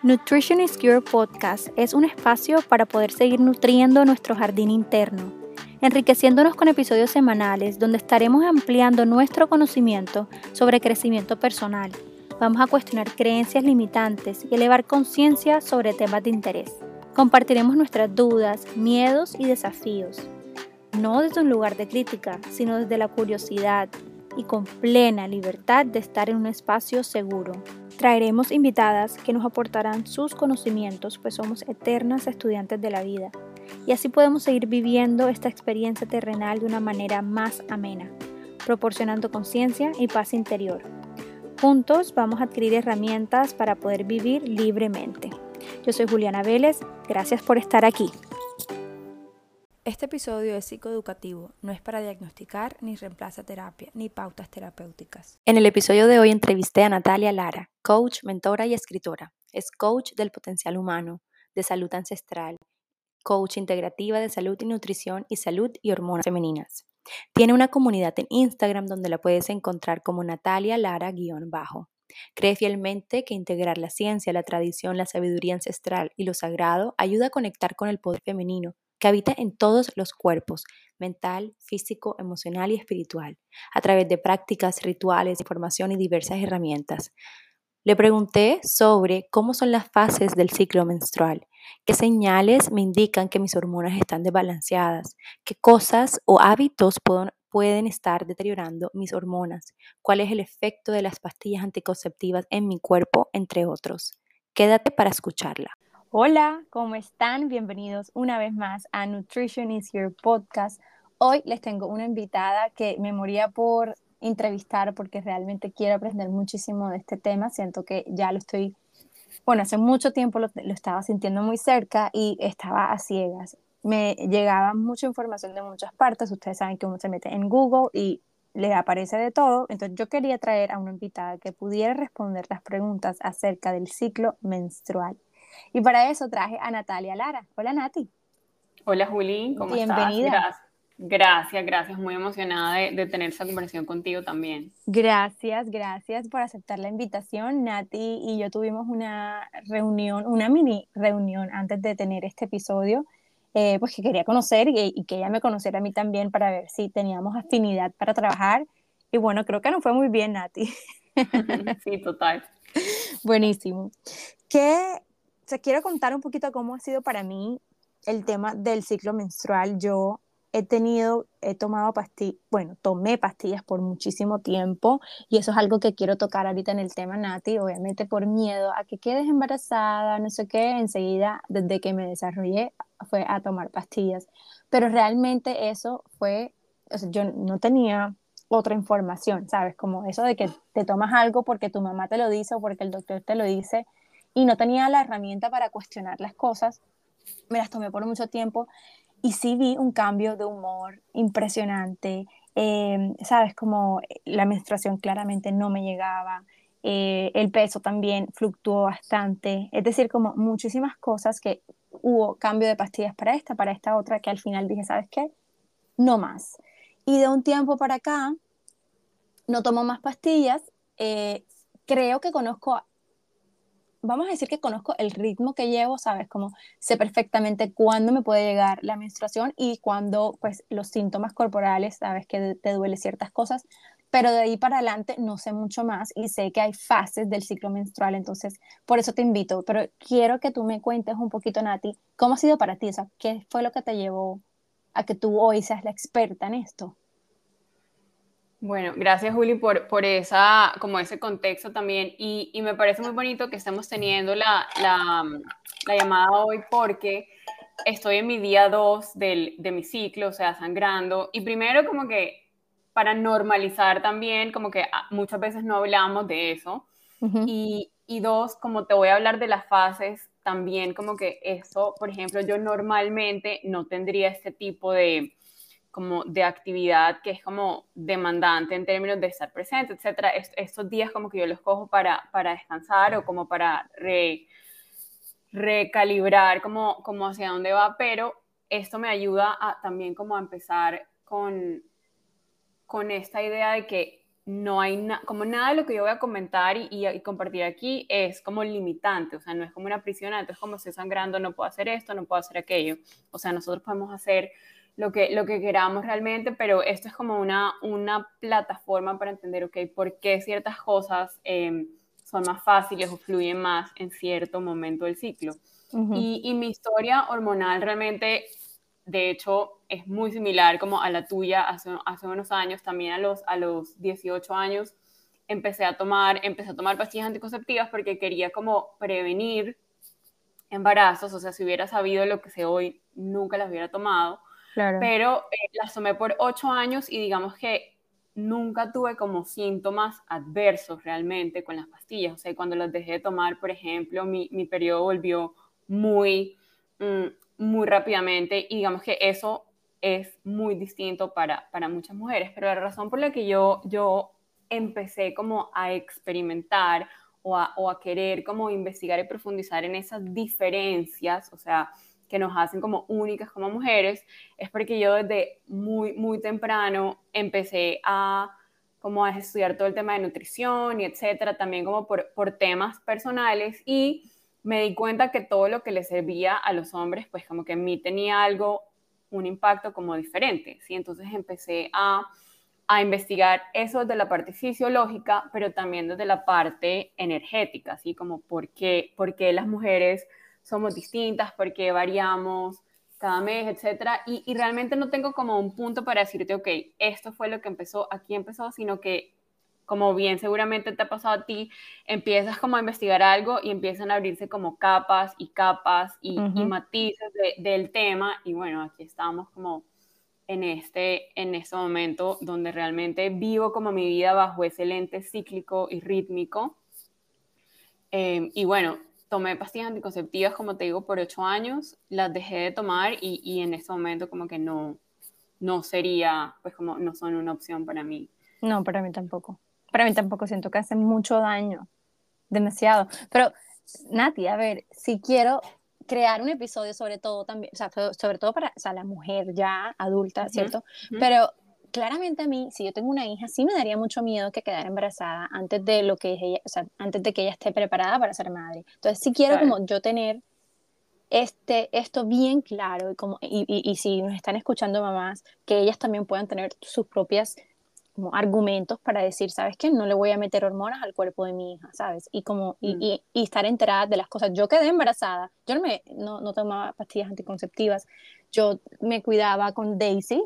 Nutrition is Cure Podcast es un espacio para poder seguir nutriendo nuestro jardín interno, enriqueciéndonos con episodios semanales donde estaremos ampliando nuestro conocimiento sobre crecimiento personal. Vamos a cuestionar creencias limitantes y elevar conciencia sobre temas de interés. Compartiremos nuestras dudas, miedos y desafíos, no desde un lugar de crítica, sino desde la curiosidad y con plena libertad de estar en un espacio seguro. Traeremos invitadas que nos aportarán sus conocimientos, pues somos eternas estudiantes de la vida, y así podemos seguir viviendo esta experiencia terrenal de una manera más amena, proporcionando conciencia y paz interior. Juntos vamos a adquirir herramientas para poder vivir libremente. Yo soy Juliana Vélez, gracias por estar aquí. Este episodio es psicoeducativo, no es para diagnosticar ni reemplaza terapia ni pautas terapéuticas. En el episodio de hoy entrevisté a Natalia Lara, coach, mentora y escritora. Es coach del potencial humano, de salud ancestral, coach integrativa de salud y nutrición y salud y hormonas femeninas. Tiene una comunidad en Instagram donde la puedes encontrar como Natalia Lara-bajo. Cree fielmente que integrar la ciencia, la tradición, la sabiduría ancestral y lo sagrado ayuda a conectar con el poder femenino que habita en todos los cuerpos, mental, físico, emocional y espiritual, a través de prácticas, rituales, información y diversas herramientas. Le pregunté sobre cómo son las fases del ciclo menstrual, qué señales me indican que mis hormonas están desbalanceadas, qué cosas o hábitos pueden estar deteriorando mis hormonas, cuál es el efecto de las pastillas anticonceptivas en mi cuerpo, entre otros. Quédate para escucharla. Hola, ¿cómo están? Bienvenidos una vez más a Nutrition is Your Podcast. Hoy les tengo una invitada que me moría por entrevistar porque realmente quiero aprender muchísimo de este tema. Siento que ya lo estoy, bueno, hace mucho tiempo lo, estaba sintiendo muy cerca y estaba a ciegas. Me llegaba mucha información de muchas partes. Ustedes saben que uno se mete en Google y le aparece de todo. Entonces yo quería traer a una invitada que pudiera responder las preguntas acerca del ciclo menstrual. Y para eso traje a Natalia Lara. Hola Nati. Hola Juli, ¿cómo Bienvenida. estás? Gracias. Gracias, gracias. Muy emocionada de, tener esta conversación contigo también. Gracias, gracias por aceptar la invitación. Nati y yo tuvimos una reunión, una mini reunión antes de tener este episodio, eh, pues que quería conocer y, y, que ella me conociera a mí también para ver si teníamos afinidad para trabajar. Y bueno, creo que nos fue muy bien, Nati. Sí, total. Buenísimo. ¿Qué sea, quiero contar un poquito cómo ha sido para mí el tema del ciclo menstrual. Yo he tenido, he tomado pastillas, bueno, tomé pastillas por muchísimo tiempo y eso es algo que quiero tocar ahorita en el tema Nati, obviamente por miedo a que quedes embarazada, no sé qué, enseguida desde que me desarrollé fue a tomar pastillas, pero realmente eso fue, o yo no tenía otra información, ¿sabes? Como eso de que te tomas algo porque tu mamá te lo dice o porque el doctor te lo dice y no tenía la herramienta para cuestionar las cosas. Me las tomé por mucho tiempo y sí vi un cambio de humor impresionante. Em, Sabes, como la menstruación claramente no me llegaba, eh, el peso también fluctuó bastante, es decir, como muchísimas cosas que hubo cambio de pastillas para esta, para esta otra, que al final dije, ¿sabes qué? No más. Y de un tiempo para acá, no tomo más pastillas. Eh, creo que conozco vamos a decir que conozco el ritmo que llevo, ¿sabes? Como sé perfectamente cuándo me puede llegar la menstruación y cuándo, pues, los síntomas corporales, ¿sabes? Que te duele ciertas cosas, pero de ahí para adelante no sé mucho más y sé que hay fases del ciclo menstrual, entonces por eso te invito, pero quiero que tú me cuentes un poquito, Nati, ¿cómo ha sido para ti? O sea, ¿qué fue lo que te llevó a que tú hoy seas la experta en esto? Bueno, gracias Juli por, por esa, como ese contexto también. Y, y me parece muy bonito que estemos teniendo la, la, la llamada hoy porque estoy en mi día 2 de mi ciclo, o sea, sangrando. Y primero como que para normalizar también, como que muchas veces no hablamos de eso. Y, y dos, como te voy a hablar de las fases, también como que eso, por ejemplo, yo normalmente no tendría este tipo de como de actividad que es como demandante en términos de estar presente, etcétera. estos días como que yo los cojo para, para descansar o como para recalibrar como, como hacia dónde va, pero esto me ayuda a, también como a empezar con, con esta idea de que no hay nada, como nada de lo que yo voy a comentar y, y, compartir aquí es como limitante, o sea, no es como una prisión, entonces como estoy sangrando no puedo hacer esto, no puedo hacer aquello, o sea, nosotros podemos hacer lo que, lo que queramos realmente, pero esto es como una, una plataforma para entender, ok, por qué ciertas cosas em, son más fáciles o fluyen más en cierto momento del ciclo. y, y mi historia hormonal realmente de hecho, es muy similar como a la tuya hace, hace unos años, también a los, a los 18 años empecé a tomar, empecé a tomar pastillas anticonceptivas porque quería como prevenir embarazos, o sea, si hubiera sabido lo que sé hoy, nunca las hubiera tomado, pero eh, las tomé por 8 años y digamos que nunca tuve como síntomas adversos realmente con las pastillas, o sea, cuando las dejé de tomar, por ejemplo, mi, mi periodo volvió muy... Mm, muy rápidamente y digamos que eso es muy distinto para, para muchas mujeres, pero la razón por la que yo, yo empecé como a experimentar o a, o a querer como investigar y profundizar en esas diferencias, o sea, que nos hacen como únicas como mujeres, es porque yo desde muy, muy temprano empecé a como a estudiar todo el tema de nutrición y etcétera, también como por, por temas personales y me di cuenta que todo lo que le servía a los hombres, pues como que en mí tenía algo, un impacto como diferente, ¿sí? Entonces empecé a, a investigar eso desde la parte fisiológica, pero también desde la parte energética, así como por qué, por qué las mujeres somos distintas, por qué variamos cada mes, etcétera, y, y realmente no tengo como un punto para decirte, ok, esto fue lo que empezó, aquí empezó, sino que como bien seguramente te ha pasado a ti, empiezas como a investigar algo y empiezan a abrirse como capas y capas y, matices del tema. Y bueno, aquí estamos como en este, en este momento donde realmente vivo como mi vida bajo ese lente cíclico y rítmico. Em, y bueno, tomé pastillas anticonceptivas, como te digo, por ocho años, las dejé de tomar y, y en este momento como que no, no sería, pues como no son una opción para mí. No, para mí tampoco para mí tampoco siento que hacen mucho daño, demasiado. Pero, Nati, a ver, si quiero crear un episodio sobre todo también, o sea, sobre todo para o sea, la mujer ya adulta, ¿cierto? Pero claramente a mí, si yo tengo una hija, sí me daría mucho miedo que quedara embarazada antes de lo que ella, o sea, antes de que ella esté preparada para ser madre. Entonces, sí quiero como yo tener este, esto bien claro y, como, y, y, y, si nos están escuchando mamás, que ellas también puedan tener sus propias como argumentos para decir, ¿sabes qué? No le voy a meter hormonas al cuerpo de mi hija, ¿sabes? Y como, y, mm. y, y estar enterada de las cosas. Yo quedé embarazada, yo no, me, no, no, tomaba pastillas anticonceptivas, yo me cuidaba con Daisy,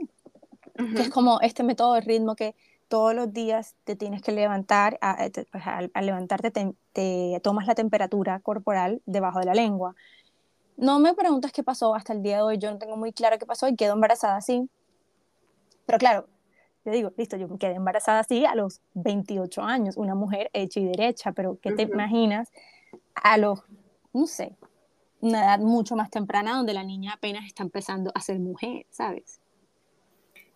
que es como este método de ritmo que todos los días te tienes que levantar, a, eh, pues, al, levantarte te, te, tomas la temperatura corporal debajo de la lengua. No me preguntas qué pasó hasta el día de hoy, yo no tengo muy claro qué pasó y quedo embarazada así. Pero claro, yo digo, listo, yo me quedé embarazada así a los 28 años, una mujer hecha y derecha, pero ¿qué te imaginas a los, no sé, una edad mucho más temprana donde la niña apenas está empezando a ser mujer, ¿sabes?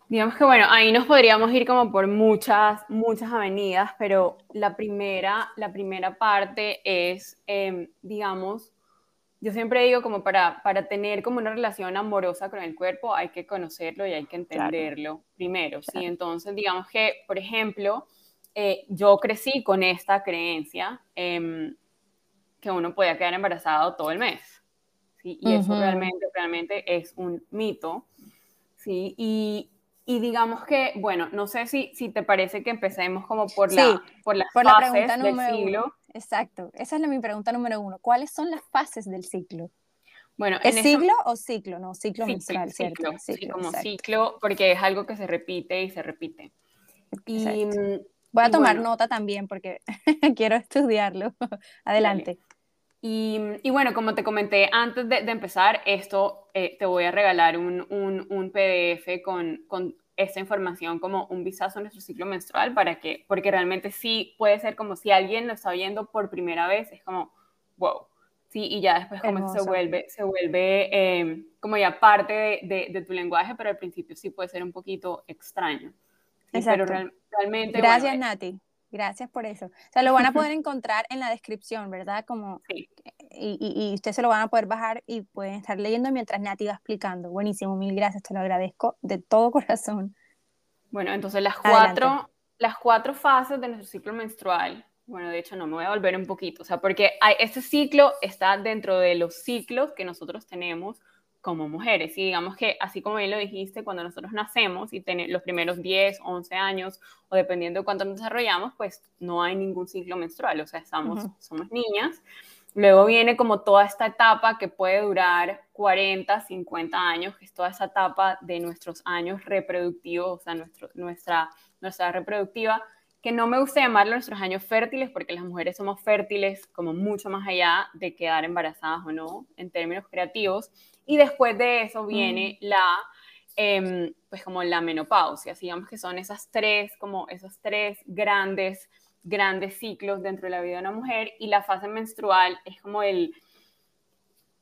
Digamos que bueno, ahí nos podríamos ir como por muchas, muchas avenidas, pero la primera, la primera parte es, em, digamos, yo siempre digo como para, para tener como una relación amorosa con el cuerpo hay que conocerlo y hay que entenderlo primero, ¿sí? Entonces, digamos que, por ejemplo, eh, yo crecí con esta creencia eh, que uno podía quedar embarazado todo el mes, ¿sí? Y eso realmente, realmente es un mito, ¿sí? Y, y digamos que, bueno, no sé si, si te parece que empecemos como por, la, por las por fases la del siglo. Exacto, esa es la, mi pregunta número uno. ¿Cuáles son las fases del ciclo? Bueno, ¿Es ciclo o ciclo? No, ciclo menstrual, ¿cierto? Ciclo, sí, como ciclo, porque es algo que se repite y se repite. Y, mm, Voy a tomar nota también porque quiero estudiarlo. Adelante. Y, y, bueno, como te comenté antes de, de empezar, esto eh, te voy a regalar un, un, un PDF con, con esta información como un vistazo a nuestro ciclo menstrual para que, porque realmente sí puede ser como si alguien lo está viendo por primera vez, es como, wow, sí, y ya después como se vuelve, se vuelve eh, como ya parte de, de, tu lenguaje, pero al principio sí puede ser un poquito extraño. Pero realmente... Gracias, Nati. Gracias por eso. O sea, lo van a poder encontrar en la descripción, ¿verdad? Como, sí. y, y, y ustedes se lo van a poder bajar y pueden estar leyendo mientras Nati va explicando. Buenísimo, mil gracias, te lo agradezco de todo corazón. Bueno, entonces las cuatro, las cuatro fases de nuestro ciclo menstrual, bueno, de hecho no, me voy a volver un poquito, o sea, porque hay, este ciclo está dentro de los ciclos que nosotros tenemos como mujeres. Y digamos que, así como bien lo dijiste, cuando nosotros nacemos y tenemos los primeros 10, 11 años, o dependiendo de cuánto nos desarrollamos, pues no hay ningún ciclo menstrual, o sea, estamos, somos niñas. Luego viene como toda esta etapa que puede durar 40, 50 años, que es toda esa etapa de nuestros años reproductivos, o sea, nuestro, nuestra, nuestra reproductiva, que no me gusta llamarlo nuestros años fértiles, porque las mujeres somos fértiles como mucho más allá de quedar embarazadas o no, en términos creativos. Y después de eso viene mm. la, em, pues como la menopausia, digamos que son esas tres, como esos tres grandes, grandes ciclos dentro de la vida de una mujer y la fase menstrual es como el,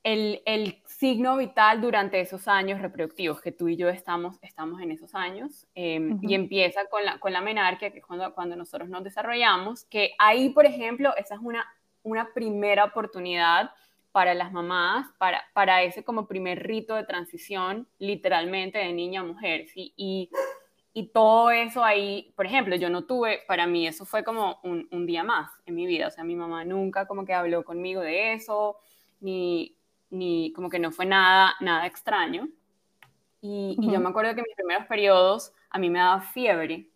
el, el, signo vital durante esos años reproductivos, que tú y yo estamos, estamos en esos años, em, y empieza con la, con la menarquia, que es cuando, cuando nosotros nos desarrollamos, que ahí, por ejemplo, esa es una, una primera oportunidad para las mamás, para, para ese como primer rito de transición, literalmente de niña a mujer, ¿sí? Y, y todo eso ahí, por ejemplo, yo no tuve, para mí eso fue como un, un, día más en mi vida, o sea, mi mamá nunca como que habló conmigo de eso, ni, ni como que no fue nada, nada extraño. Y, y yo me acuerdo que en mis primeros periodos a mí me daba fiebre,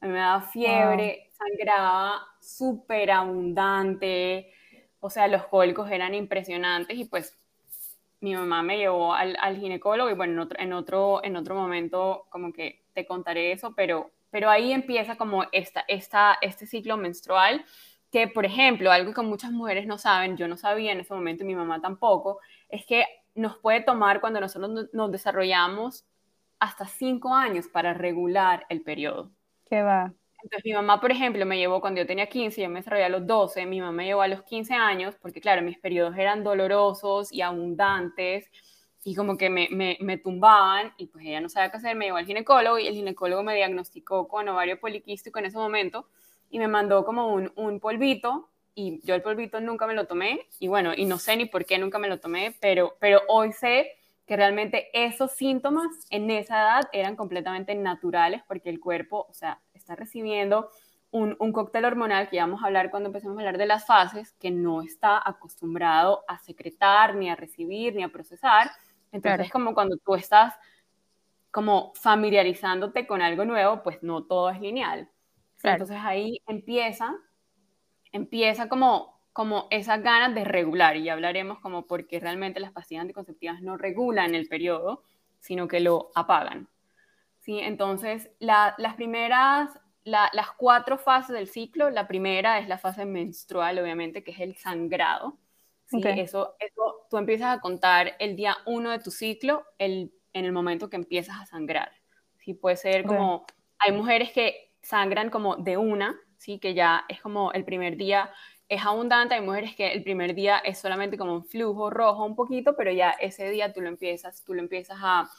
a mí me daba fiebre, sangraba súper abundante, o sea, los cólicos eran impresionantes y pues mi mamá me llevó al, al ginecólogo y bueno, en otro, en, otro, en otro momento como que te contaré eso, pero, pero ahí empieza como esta, esta, este ciclo menstrual que, por ejemplo, algo que muchas mujeres no saben, yo no sabía en ese momento y mi mamá tampoco, es que nos puede tomar cuando nosotros nos desarrollamos hasta cinco años para regular el periodo. ¿Qué va? Entonces, mi mamá, por ejemplo, me llevó cuando yo tenía 15, yo me desarrollé a los 12, mi mamá me llevó a los 15 años, porque claro, mis periodos eran dolorosos y abundantes, y como que me, me, me, tumbaban, y pues ella no sabía qué hacer, me llevó al ginecólogo, y el ginecólogo me diagnosticó con ovario poliquístico en ese momento, y me mandó como un, un polvito, y yo el polvito nunca me lo tomé, y bueno, y no sé ni por qué nunca me lo tomé, pero, pero hoy sé que realmente esos síntomas en esa edad eran completamente naturales porque el cuerpo, o sea, está recibiendo un, un, cóctel hormonal que ya vamos a hablar cuando empecemos a hablar de las fases, que no está acostumbrado a secretar, ni a recibir, ni a procesar. Entonces, es como cuando tú estás como familiarizándote con algo nuevo, pues no todo es lineal. Entonces ahí empieza, empieza como, como esas ganas de regular, y ya hablaremos como porque realmente las pastillas anticonceptivas no regulan el periodo, sino que lo apagan. ¿Sí? Entonces, las primeras, las cuatro fases del ciclo, la primera es la fase menstrual, obviamente, que es el sangrado. ¿sí? Eso, eso, tú empiezas a contar el día uno de tu ciclo el, en el momento que empiezas a sangrar. ¿sí? Puede ser como, hay mujeres que sangran como de una, ¿sí? que ya es como el primer día es abundante, hay mujeres que el primer día es solamente como un flujo rojo un poquito, pero ya ese día tú lo empiezas, tú lo empiezas a,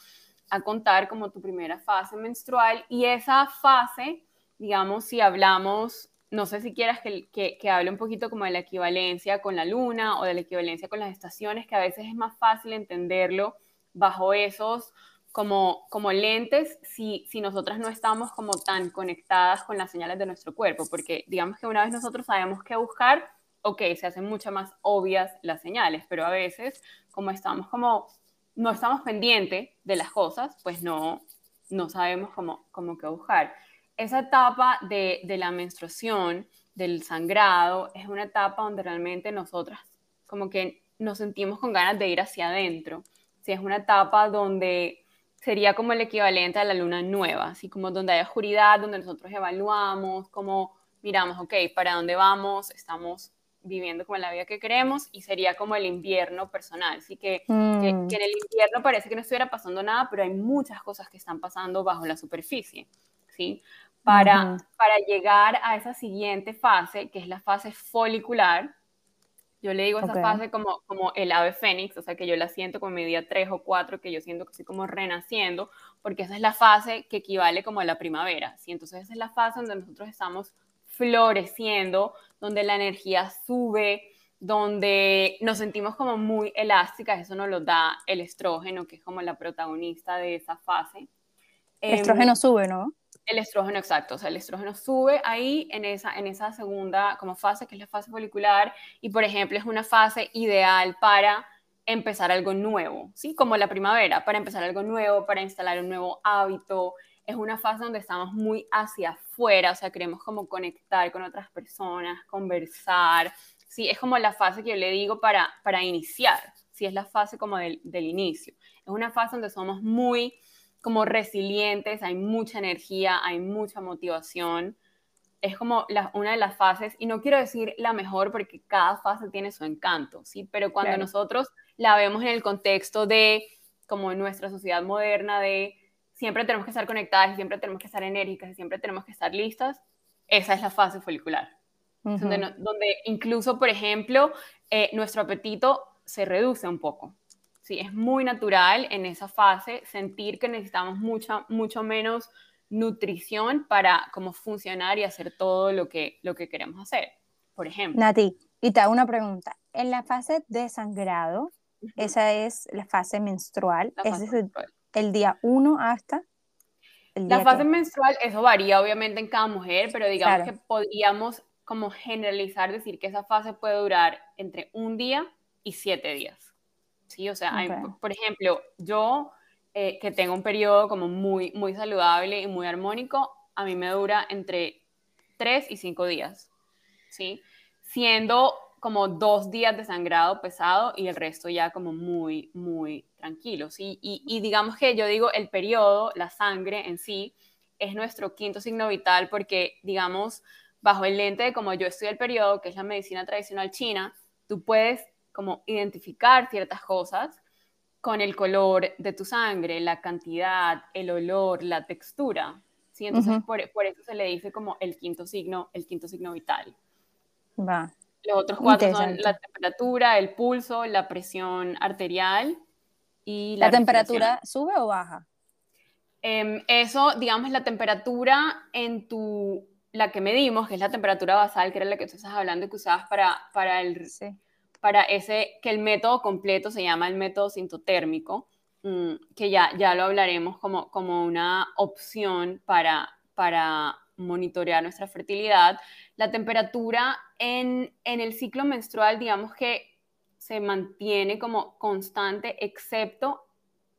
a contar como tu primera fase menstrual. Y esa fase, digamos, si hablamos, no sé si quieras que, que, hable un poquito como de la equivalencia con la luna o de la equivalencia con las estaciones, que a veces es más fácil entenderlo bajo esos como, como lentes si, si nosotras no estamos como tan conectadas con las señales de nuestro cuerpo, porque digamos que una vez nosotros sabemos qué buscar, ok, se hacen mucho más obvias las señales, pero a veces como estamos como no estamos pendientes de las cosas, pues no, no sabemos cómo, cómo qué buscar. Esa etapa de, de, la menstruación, del sangrado, es una etapa donde realmente nosotras como que nos sentimos con ganas de ir hacia adentro. Si es una etapa donde sería como el equivalente a la luna nueva, así como donde hay oscuridad, donde nosotros evaluamos, como miramos, ok, ¿para dónde vamos? Estamos viviendo como la vida que queremos y sería como el invierno personal. Así que, mm. que, en el invierno parece que no estuviera pasando nada, pero hay muchas cosas que están pasando bajo la superficie. ¿sí? Para, para llegar a esa siguiente fase, que es la fase folicular, yo le digo esa fase como, como el ave fénix, o sea que yo la siento como mi día 3 o 4, que yo siento que estoy como renaciendo, porque esa es la fase que equivale como a la primavera, ¿sí? Entonces esa es la fase donde nosotros estamos floreciendo, donde la energía sube, donde nos sentimos como muy elásticas, eso nos lo da el estrógeno, que es como la protagonista de esa fase. El estrógeno em, sube, ¿no? El estrógeno, exacto. O sea, el estrógeno sube ahí en esa, en esa segunda como fase, que es la fase folicular, y por ejemplo es una fase ideal para empezar algo nuevo, ¿sí? Como la primavera, para empezar algo nuevo, para instalar un nuevo hábito. Es una fase donde estamos muy hacia afuera, o sea, queremos como conectar con otras personas, conversar, ¿sí? Es como la fase que yo le digo para, para iniciar, ¿sí? Es la fase como del, del inicio. Es una fase donde somos muy como resilientes, hay mucha energía, hay mucha motivación. Es como una de las fases, y no quiero decir la mejor porque cada fase tiene su encanto, ¿sí? Pero cuando nosotros la vemos en el contexto de, como en nuestra sociedad moderna, de siempre tenemos que estar conectadas, y siempre tenemos que estar enérgicas, y siempre tenemos que estar listas, esa es la fase folicular. donde, incluso, por ejemplo, eh, nuestro apetito se reduce un poco. Sí, es muy natural en esa fase sentir que necesitamos mucha, mucho menos nutrición para como funcionar y hacer todo lo que, lo que queremos hacer, por ejemplo. Nati, y te hago una pregunta. En la fase de sangrado, esa es la fase menstrual, es el día 1 hasta el día La fase menstrual, eso varía obviamente en cada mujer, pero digamos que podríamos como generalizar, decir que esa fase puede durar entre un día y siete días. Sí, o sea, por ejemplo, yo eh, que tengo un periodo como muy, muy saludable y muy armónico, a mí me dura entre 3 y 5 días, ¿sí? Siendo como dos días de sangrado pesado y el resto ya como muy, muy tranquilo, ¿sí? Y, y digamos que yo digo, el periodo, la sangre en sí, es nuestro quinto signo vital porque, digamos, bajo el lente de como yo estudio el periodo, que es la medicina tradicional china, tú puedes como identificar ciertas cosas con el color de tu sangre, la cantidad, el olor, la textura. ¿sí? Entonces, por, eso se le dice como el quinto signo, el quinto signo vital. Va. Los otros cuatro son la temperatura, el pulso, la presión arterial y la, ¿La temperatura sube o baja? Em, eso, digamos, la temperatura en tu, la que medimos, que es la temperatura basal, que era la que tú estás hablando y que usabas para, para el, para ese, que el método completo se llama el método sintotérmico, mm, que ya, ya lo hablaremos como, como una opción para, para monitorear nuestra fertilidad. La temperatura en, en el ciclo menstrual, digamos que se mantiene como constante, excepto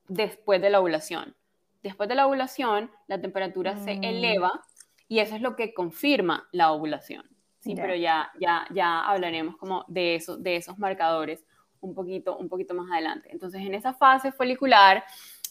después de la ovulación. Después de la ovulación, la temperatura se mm. eleva y eso es lo que confirma la ovulación. Sí, pero ya, ya, ya hablaremos como de, eso, de esos marcadores un poquito, un poquito más adelante. Entonces, en esa fase folicular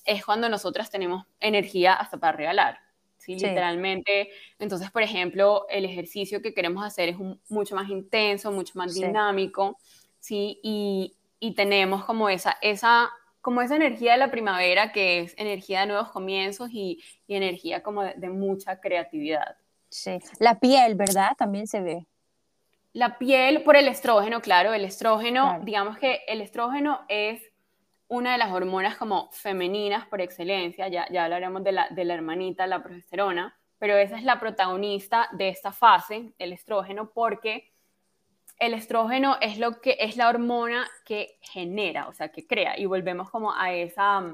es cuando nosotras tenemos energía hasta para regalar. ¿Sí? Literalmente. Entonces, por ejemplo, el ejercicio que queremos hacer es mucho más intenso, mucho más dinámico, ¿sí? Y, y, tenemos como esa, esa, como esa energía de la primavera que es energía de nuevos comienzos y, y energía como de mucha creatividad. Sí, la piel, ¿verdad? También se ve. La piel por el estrógeno, claro, el estrógeno, digamos que el estrógeno es una de las hormonas como femeninas por excelencia, ya, ya hablaremos de la, de la hermanita, la progesterona, pero esa es la protagonista de esta fase, el estrógeno, porque el estrógeno es lo que es la hormona que genera, o sea, que crea, y volvemos como a esa,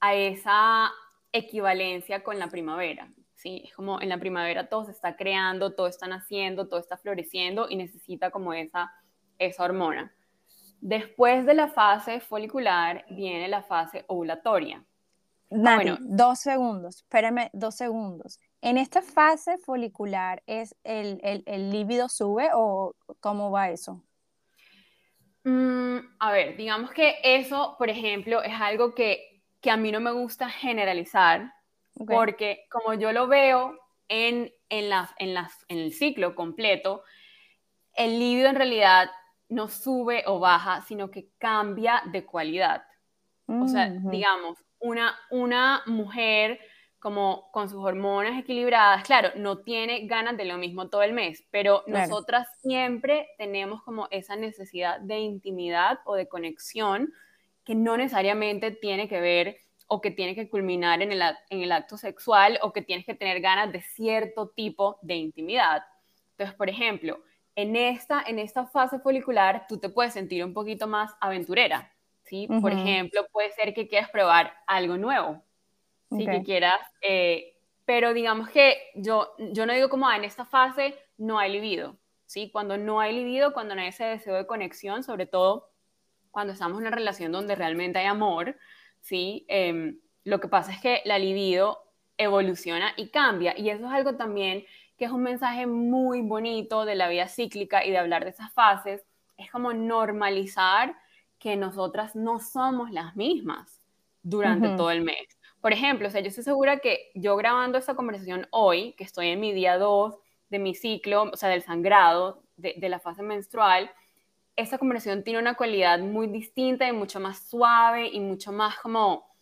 a esa equivalencia con la primavera. ¿sí? Es como en la primavera todo se está creando, todo está naciendo, todo está floreciendo y necesita como esa, esa hormona. Después de la fase folicular viene la fase ovulatoria. bueno, dos segundos, espérame dos segundos. ¿En esta fase folicular es el, el, el líbido sube o cómo va eso? Mm, a ver, digamos que eso, por ejemplo, es algo que, que a mí no me gusta generalizar, porque como yo lo veo en, en, en, en el ciclo completo, el líbido en realidad no sube o baja, sino que cambia de cualidad. O sea, digamos, una, una mujer como con sus hormonas equilibradas, claro, no tiene ganas de lo mismo todo el mes, pero nosotras siempre tenemos como esa necesidad de intimidad o de conexión que no necesariamente tiene que ver o que tiene que culminar en el, en el acto sexual o que tienes que tener ganas de cierto tipo de intimidad. Entonces, por ejemplo, en esta, en esta fase folicular tú te puedes sentir un poquito más aventurera, ¿sí? Por ejemplo, puede ser que quieras probar algo nuevo, ¿sí? Que quieras eh, pero digamos que yo, yo no digo como, ah, en esta fase no hay libido, ¿sí? Cuando no hay libido, cuando no hay ese deseo de conexión, sobre todo cuando estamos en una relación donde realmente hay amor, ¿sí? Em, lo que pasa es que la libido evoluciona y cambia, y eso es algo también que es un mensaje muy bonito de la vida cíclica y de hablar de esas fases, es como normalizar que nosotras no somos las mismas durante todo el mes. Por ejemplo, o sea, yo estoy segura que yo grabando esta conversación hoy, que estoy en mi día 2 de mi ciclo, o sea, del sangrado, de, de la fase menstrual, esa conversación tiene una cualidad muy distinta y mucho más suave y mucho más como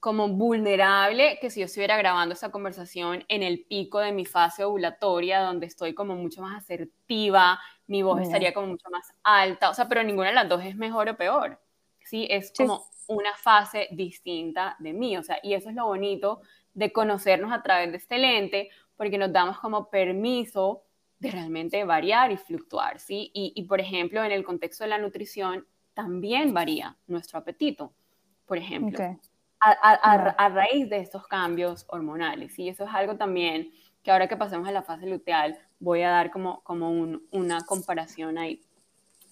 como vulnerable que si yo estuviera grabando esa conversación en el pico de mi fase ovulatoria, donde estoy como mucho más asertiva, mi voz estaría como mucho más alta, o sea, pero ninguna de las dos es mejor o peor, ¿sí? Es como una fase distinta de mí, o sea, y eso es lo bonito de conocernos a través de este lente, porque nos damos como permiso de realmente variar y fluctuar, ¿sí? Y, y por ejemplo, en el contexto de la nutrición, también varía nuestro apetito, por ejemplo a, raíz de estos cambios hormonales. Y eso es algo también que ahora que pasemos a la fase luteal voy a dar como, como una comparación ahí.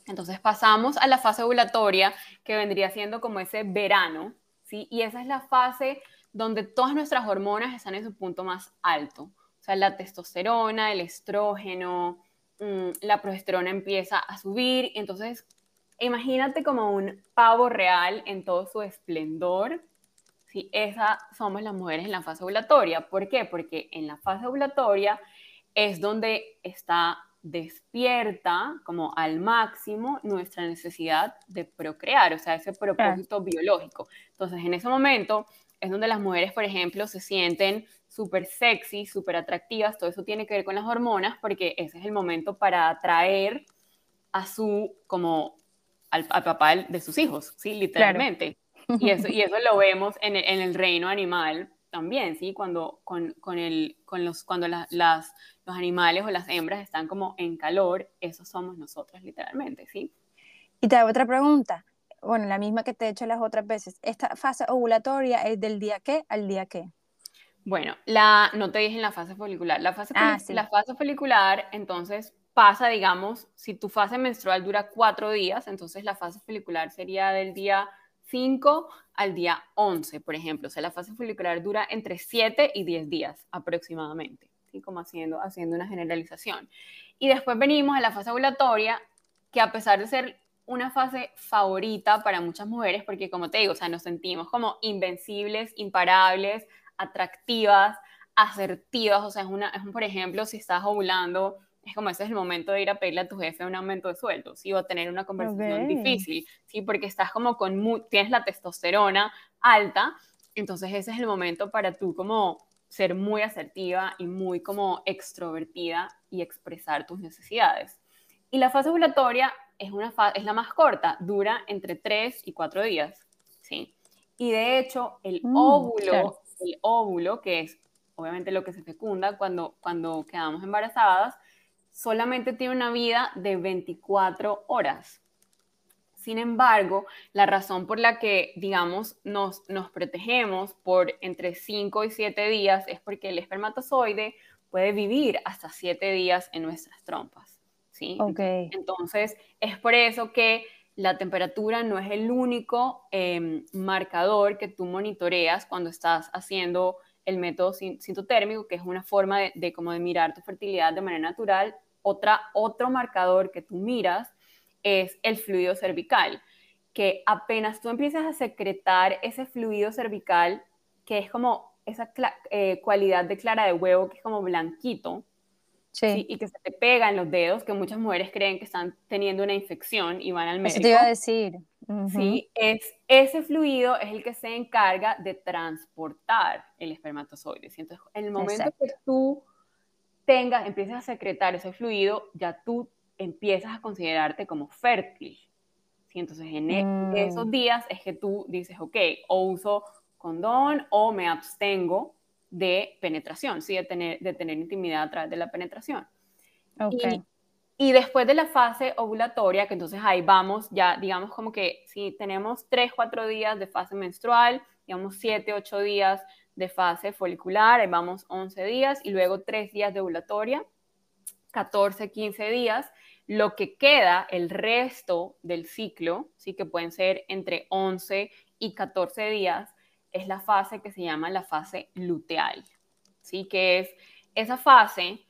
Entonces pasamos a la fase ovulatoria, que vendría siendo como ese verano, ¿sí? Y esa es la fase donde todas nuestras hormonas están en su punto más alto. O sea, la testosterona, el estrógeno, mm, la progesterona empieza a subir. Entonces, imagínate como un pavo real en todo su esplendor, ¿sí? Esa somos las mujeres en la fase ovulatoria. ¿Por qué? Porque en la fase ovulatoria es donde está despierta como al máximo nuestra necesidad de procrear, o sea, ese propósito biológico. Entonces, en ese momento es donde las mujeres, por ejemplo, se sienten súper sexy, súper atractivas, todo eso tiene que ver con las hormonas, porque ese es el momento para atraer a su, como, al, papá de sus hijos, ¿sí? Literalmente. Y eso, y eso lo vemos en el, en el reino animal también, ¿sí? Cuando, con, con el, con los, cuando las, los animales o las hembras están como en calor, eso somos nosotros literalmente, ¿sí? Y te hago otra pregunta, bueno, la misma que te he hecho las otras veces. ¿Esta fase ovulatoria es del día qué al día qué? Bueno, la, no te dije en la fase folicular. La fase, ah, la fase folicular, entonces, pasa, digamos, si tu fase menstrual dura cuatro días, entonces la fase folicular sería del día 5 al día 11, por ejemplo. O sea, la fase folicular dura entre 7 y 10 días aproximadamente, ¿sí? como haciendo, haciendo una generalización. Y después venimos a la fase ovulatoria, que a pesar de ser una fase favorita para muchas mujeres, porque como te digo, o sea, nos sentimos como invencibles, imparables, atractivas, asertivas, o sea, es, una, es un, por ejemplo, si estás ovulando es como ese es el momento de ir a pedirle a tu jefe un aumento de sueldo, ¿sí? O tener una conversación difícil, ¿sí? Porque estás como con, tienes la testosterona alta, entonces ese es el momento para tú como ser muy asertiva y muy como extrovertida y expresar tus necesidades. Y la fase ovulatoria es, una es la más corta, dura entre 3 y 4 días, ¿sí? Y de hecho, el mm, óvulo, el óvulo, que es obviamente lo que se fecunda cuando, cuando quedamos embarazadas, solamente tiene una vida de 24 horas. Sin embargo, la razón por la que, digamos, nos, nos protegemos por entre 5 y 7 días es porque el espermatozoide puede vivir hasta 7 días en nuestras trompas. ¿sí? Okay. Entonces, es por eso que la temperatura no es el único em, marcador que tú monitoreas cuando estás haciendo el método sintotérmico, que es una forma de, de, como de mirar tu fertilidad de manera natural otra, otro marcador que tú miras es el fluido cervical, que apenas tú empiezas a secretar ese fluido cervical, que es como esa eh, cualidad de clara de huevo, que es como blanquito, y que se te pega en los dedos, que muchas mujeres creen que están teniendo una infección y van al médico. Eso te iba a decir. Sí, es, ese fluido es el que se encarga de transportar el espermatozoide. Entonces, en el momento que tú tengas, empieces a secretar ese fluido, ya tú empiezas a considerarte como fértil. ¿sí? Entonces, en e, mm. esos días es que tú dices, ok, o uso condón o me abstengo de penetración, ¿sí? de, tener, de tener intimidad a través de la penetración. Okay. Y, y, después de la fase ovulatoria, que entonces ahí vamos, ya digamos como que si tenemos 3, 4 días de fase menstrual, digamos 7, 8 días de fase folicular, ahí vamos 11 días y luego 3 días de ovulatoria, 14, 15 días. Lo que queda, el resto del ciclo, sí que pueden ser entre 11 y 14 días, es la fase que se llama la fase luteal, ¿sí? Que es esa fase,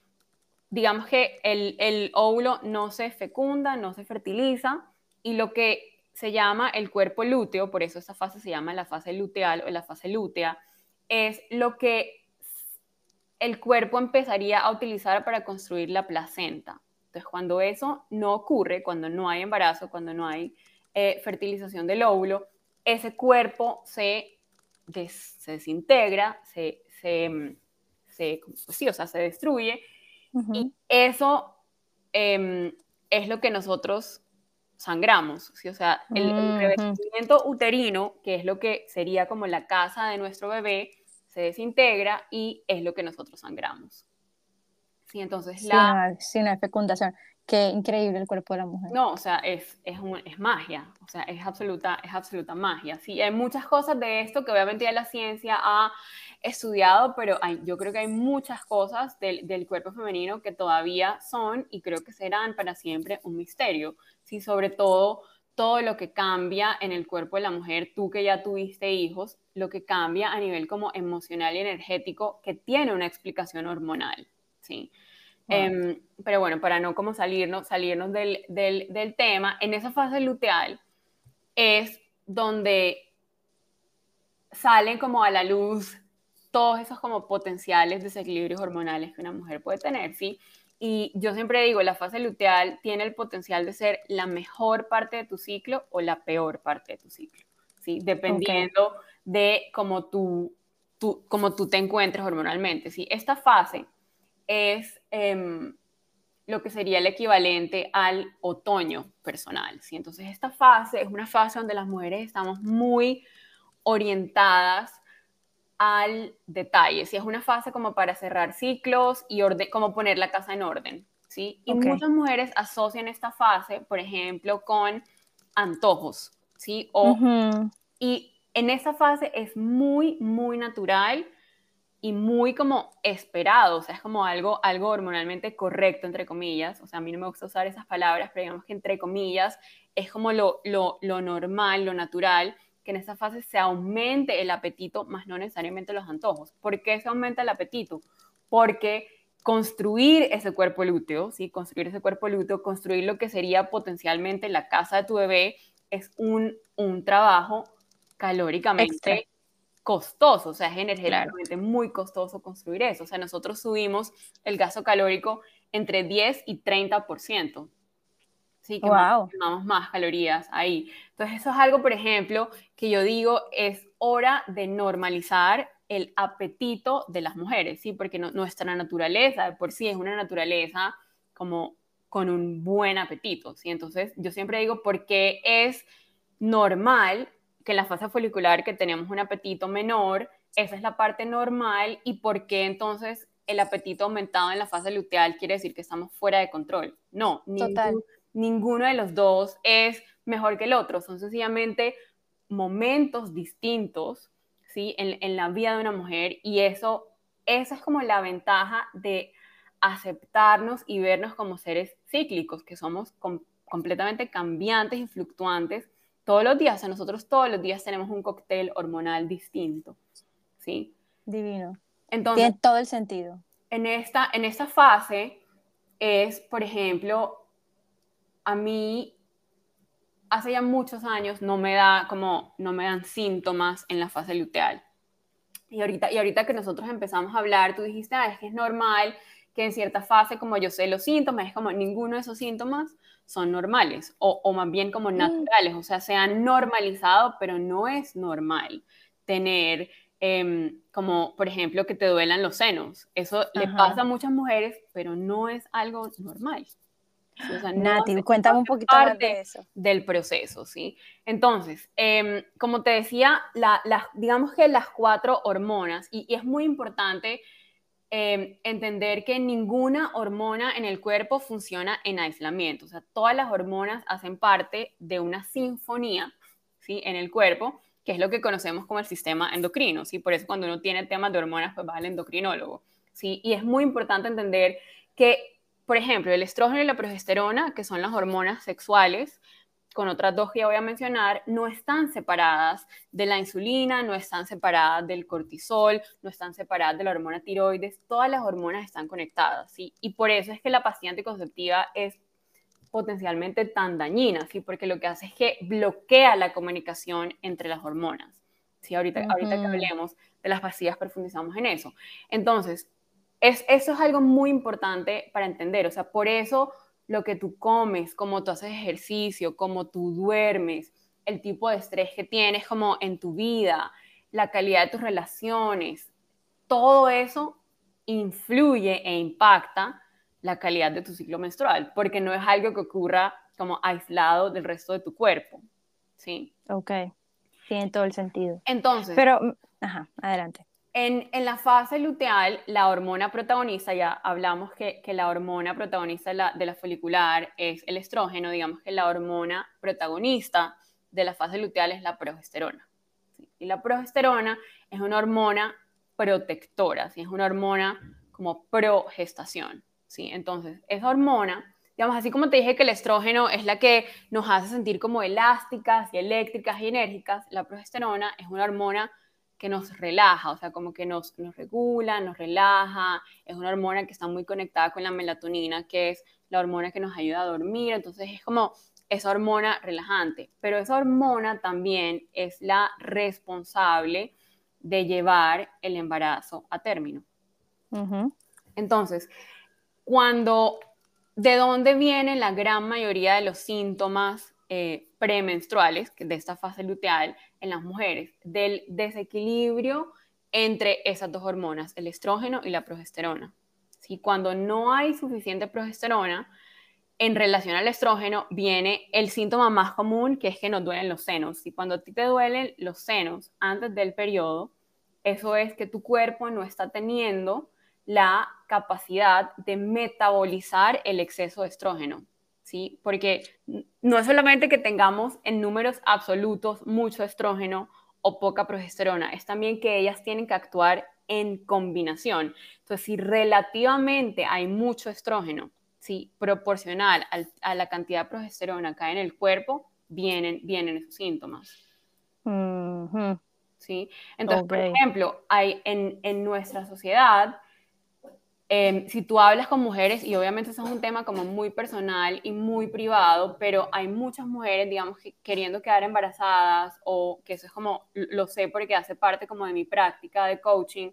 digamos que el, el óvulo no se fecunda, no se fertiliza, y lo que se llama el cuerpo lúteo, por eso esa fase se llama la fase luteal o la fase lútea, es lo que el cuerpo empezaría a utilizar para construir la placenta. Entonces, cuando eso no ocurre, cuando no hay embarazo, cuando no hay eh, fertilización del óvulo, ese cuerpo se, se desintegra, se, se, se, sí, o sea, se destruye. Y eso em, es lo que nosotros sangramos, ¿sí? o sea, el, revestimiento uterino, que es lo que sería como la casa de nuestro bebé, se desintegra y es lo que nosotros sangramos. Sí, entonces la... Sí, no, fecundación. Qué increíble el cuerpo de la mujer. No, o sea, es, es, es, magia, o sea, es absoluta, es absoluta magia. Sí, hay muchas cosas de esto que obviamente ya la ciencia ha estudiado, pero hay, yo creo que hay muchas cosas del, del, cuerpo femenino que todavía son y creo que serán para siempre un misterio. Sí, sobre todo todo lo que cambia en el cuerpo de la mujer, tú que ya tuviste hijos, lo que cambia a nivel como emocional y energético, que tiene una explicación hormonal, ¿sí? Em, pero bueno, para no como salirnos, salirnos del, del, del, tema, en esa fase luteal es donde salen como a la luz todos esos como potenciales desequilibrios hormonales que una mujer puede tener, ¿sí? Y yo siempre digo, la fase luteal tiene el potencial de ser la mejor parte de tu ciclo o la peor parte de tu ciclo, ¿sí? Dependiendo de cómo tú, tú, cómo tú te encuentres hormonalmente, ¿sí? Esta fase es em, lo que sería el equivalente al otoño personal. ¿sí? Entonces, esta fase es una fase donde las mujeres estamos muy orientadas al detalle. ¿sí? Es una fase como para cerrar ciclos y como poner la casa en orden. ¿sí? Y muchas mujeres asocian esta fase, por ejemplo, con antojos. ¿sí? O, Y en esa fase es muy, muy natural y muy como esperado, o sea, es como algo, algo hormonalmente correcto, entre comillas, o sea, a mí no me gusta usar esas palabras, pero digamos que entre comillas es como lo, lo, lo normal, lo natural, que en esa fase se aumente el apetito, más no necesariamente los antojos. ¿Por qué se aumenta el apetito? Porque construir ese cuerpo lúteo, ¿sí? construir ese cuerpo lúteo, construir lo que sería potencialmente la casa de tu bebé, es un, un trabajo calóricamente costoso, o sea, es energéticamente muy costoso construir eso. O sea, nosotros subimos el gasto calórico entre 10 y 30%. Sí, que wow. más, más calorías ahí. Entonces, eso es algo, por ejemplo, que yo digo, es hora de normalizar el apetito de las mujeres, ¿sí? Porque nuestra naturaleza de por sí es una naturaleza como con un buen apetito, ¿sí? Entonces, yo siempre digo, ¿por qué es normal que en la fase folicular que tenemos un apetito menor, esa es la parte normal y por qué entonces el apetito aumentado en la fase luteal quiere decir que estamos fuera de control. No, ninguno de los dos es mejor que el otro, son sencillamente momentos distintos ¿sí? en, en la vida de una mujer y eso, esa es como la ventaja de aceptarnos y vernos como seres cíclicos, que somos completamente cambiantes y fluctuantes todos los días, o sea, nosotros todos los días tenemos un cóctel hormonal distinto, ¿sí? Divino. Entonces, Tiene todo el sentido. En esta, en esta fase es, por ejemplo, a mí hace ya muchos años no me da como, no me dan síntomas en la fase luteal. Y ahorita, y ahorita que nosotros empezamos a hablar, tú dijiste, ah, es que es normal que en cierta fase, como yo sé los síntomas, es como ninguno de esos síntomas son normales o, o más bien como mm. naturales, o sea, se han normalizado, pero no es normal tener em, como, por ejemplo, que te duelan los senos. Eso le pasa a muchas mujeres, pero no es algo normal. O sea, Nati, cuéntame un poquito más de eso. Del proceso, ¿sí? Entonces, em, como te decía, la, digamos que las cuatro hormonas, y, y es muy importante Em, entender que ninguna hormona en el cuerpo funciona en aislamiento. O sea, todas las hormonas hacen parte de una sinfonía ¿sí? en el cuerpo que es lo que conocemos como el sistema endocrino, ¿sí? Por eso cuando uno tiene temas de hormonas, pues va al endocrinólogo, ¿sí? Y es muy importante entender que, por ejemplo, el estrógeno y la progesterona, que son las hormonas sexuales, con otras dos que ya voy a mencionar, no están separadas de la insulina, no están separadas del cortisol, no están separadas de la hormona tiroides, todas las hormonas están conectadas, ¿sí? Y por eso es que la pastilla anticonceptiva es potencialmente tan dañina, ¿sí? Porque lo que hace es que bloquea la comunicación entre las hormonas, ¿sí? Ahorita, ahorita que hablemos de las pastillas profundizamos en eso. Entonces, es, eso es algo muy importante para entender, o sea, por eso lo que tú comes, cómo tú haces ejercicio, cómo tú duermes, el tipo de estrés que tienes como en tu vida, la calidad de tus relaciones, todo eso influye e impacta la calidad de tu ciclo menstrual, porque no es algo que ocurra como aislado del resto de tu cuerpo, ¿sí? Ok, tiene todo el sentido. Entonces... Pero, mm, ajá, adelante. En, la fase luteal, la hormona protagonista, ya hablamos que, que la hormona protagonista de la, de la, folicular es el estrógeno, digamos que la hormona protagonista de la fase luteal es la progesterona. Y la progesterona es una hormona protectora, ¿sí? es una hormona como progestación. ¿sí? Entonces, esa hormona, digamos, así como te dije que el estrógeno es la que nos hace sentir como elásticas y eléctricas y enérgicas, la progesterona es una hormona que nos relaja, o sea, como que nos, nos regula, nos relaja, es una hormona que está muy conectada con la melatonina, que es la hormona que nos ayuda a dormir, entonces es como esa hormona relajante, pero esa hormona también es la responsable de llevar el embarazo a término. Entonces, cuando, ¿de dónde vienen la gran mayoría de los síntomas eh, premenstruales de esta fase luteal en las mujeres? Del desequilibrio entre esas dos hormonas, el estrógeno y la progesterona. ¿Sí? Cuando no hay suficiente progesterona, en relación al estrógeno viene el síntoma más común, que es que nos duelen los senos. Y cuando a ti te duelen los senos antes del periodo, eso es que tu cuerpo no está teniendo la capacidad de metabolizar el exceso de estrógeno, ¿sí? Porque no es solamente que tengamos en números absolutos mucho estrógeno o poca progesterona, es también que ellas tienen que actuar en combinación. Entonces, si relativamente hay mucho estrógeno, ¿sí? proporcional a la cantidad de progesterona que hay en el cuerpo, vienen, vienen esos síntomas. ¿Sí? Entonces, por ejemplo, hay en, en nuestra sociedad, Em, si tú hablas con mujeres, y obviamente eso es un tema como muy personal y muy privado, pero hay muchas mujeres, digamos, queriendo quedar embarazadas o que eso es como, lo sé porque hace parte como de mi práctica de coaching,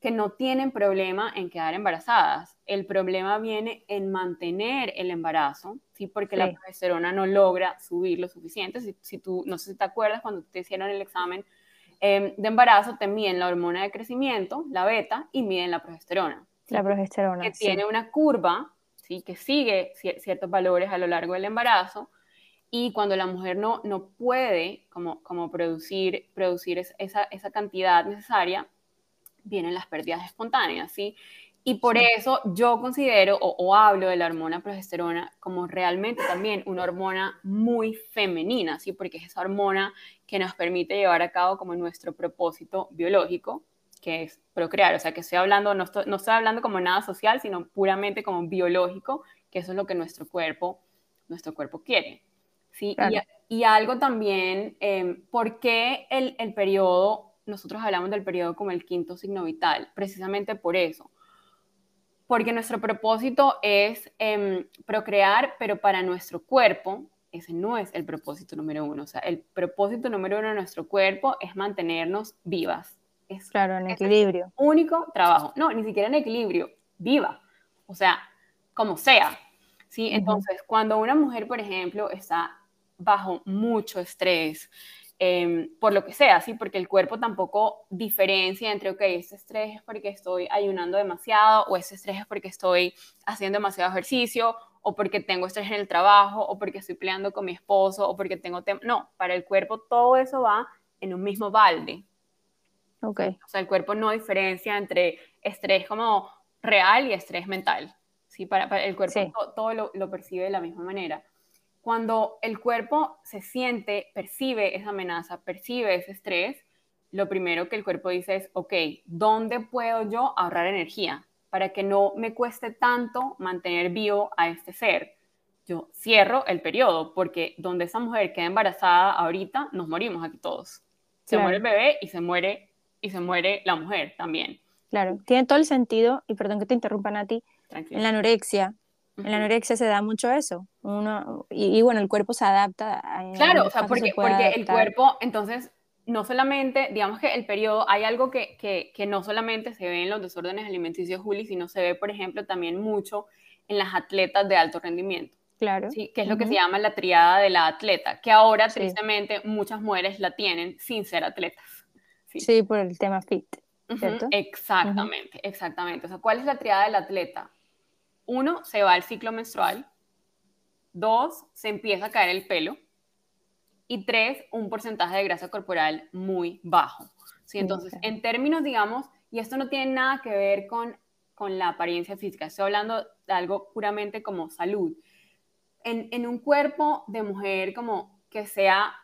que no tienen problema en quedar embarazadas. El problema viene en mantener el embarazo, ¿sí? Porque la progesterona no logra subir lo suficiente. Si, si, tú, no sé si te acuerdas, cuando te hicieron el examen em, de embarazo, te miden la hormona de crecimiento, la beta, y miden la progesterona. La progesterona. Que tiene una curva, ¿sí? que sigue ciertos valores a lo largo del embarazo. Y cuando la mujer no, no puede como, como producir, producir esa, esa cantidad necesaria, vienen las pérdidas espontáneas, ¿sí? Y por eso yo considero o, o, hablo de la hormona progesterona como realmente también una hormona muy femenina, ¿sí? Porque es esa hormona que nos permite llevar a cabo como nuestro propósito biológico, que es procrear, o sea, que estoy hablando, no estoy, no estoy hablando como nada social, sino puramente como biológico, que eso es lo que nuestro cuerpo, nuestro cuerpo quiere. ¿sí? Y, y, algo también, eh, ¿por qué el, el periodo, nosotros hablamos del periodo como el quinto signo vital? Precisamente por eso. Porque nuestro propósito es eh, procrear, pero para nuestro cuerpo, ese no es el propósito número uno. O sea, el propósito número uno de nuestro cuerpo es mantenernos vivas, es, claro, en equilibrio. único trabajo. No, ni siquiera en equilibrio, viva. O sea, como sea. ¿sí? Entonces, cuando una mujer, por ejemplo, está bajo mucho estrés, em, por lo que sea, ¿sí? Porque el cuerpo tampoco diferencia entre, ok, este estrés es porque estoy ayunando demasiado, o este estrés es porque estoy haciendo demasiado ejercicio, o porque tengo estrés en el trabajo, o porque estoy peleando con mi esposo, o porque tengo... No, para el cuerpo todo eso va en un mismo balde, Okay. O sea, el cuerpo no diferencia entre estrés como real y estrés mental. ¿sí? Para, el cuerpo todo, lo, lo, percibe de la misma manera. cuando el cuerpo se siente, percibe esa amenaza, percibe ese estrés, lo primero que el cuerpo dice es, ok, ¿dónde puedo yo ahorrar energía para que no me cueste tanto mantener vivo a este ser? Yo cierro el periodo porque donde esa mujer queda embarazada ahorita, nos morimos aquí todos. Se muere el bebé y se muere y se muere la mujer también. Claro, tiene todo el sentido, y perdón que te interrumpan a ti, en la anorexia, en la anorexia se da mucho eso. Uno, y, bueno, el cuerpo se adapta. A, claro, o sea, porque, porque el cuerpo, entonces, no solamente, digamos que el periodo, hay algo que, que, que, no solamente se ve en los desórdenes alimenticios, Juli, sino se ve, por ejemplo, también mucho en las atletas de alto rendimiento. Claro. Sí, que es lo que se llama la triada de la atleta, que ahora, tristemente, muchas mujeres la tienen sin ser atletas. Sí, por el tema fit, ¿cierto? Exactamente, exactamente. O sea, ¿cuál es la triada del atleta? Uno, se va el ciclo menstrual. Dos, se empieza a caer el pelo y tres, un porcentaje de grasa corporal muy bajo. ¿sí? Entonces, en términos, digamos, y esto no tiene nada que ver con, con la apariencia física, estoy hablando de algo puramente como salud. En, en un cuerpo de mujer como que sea,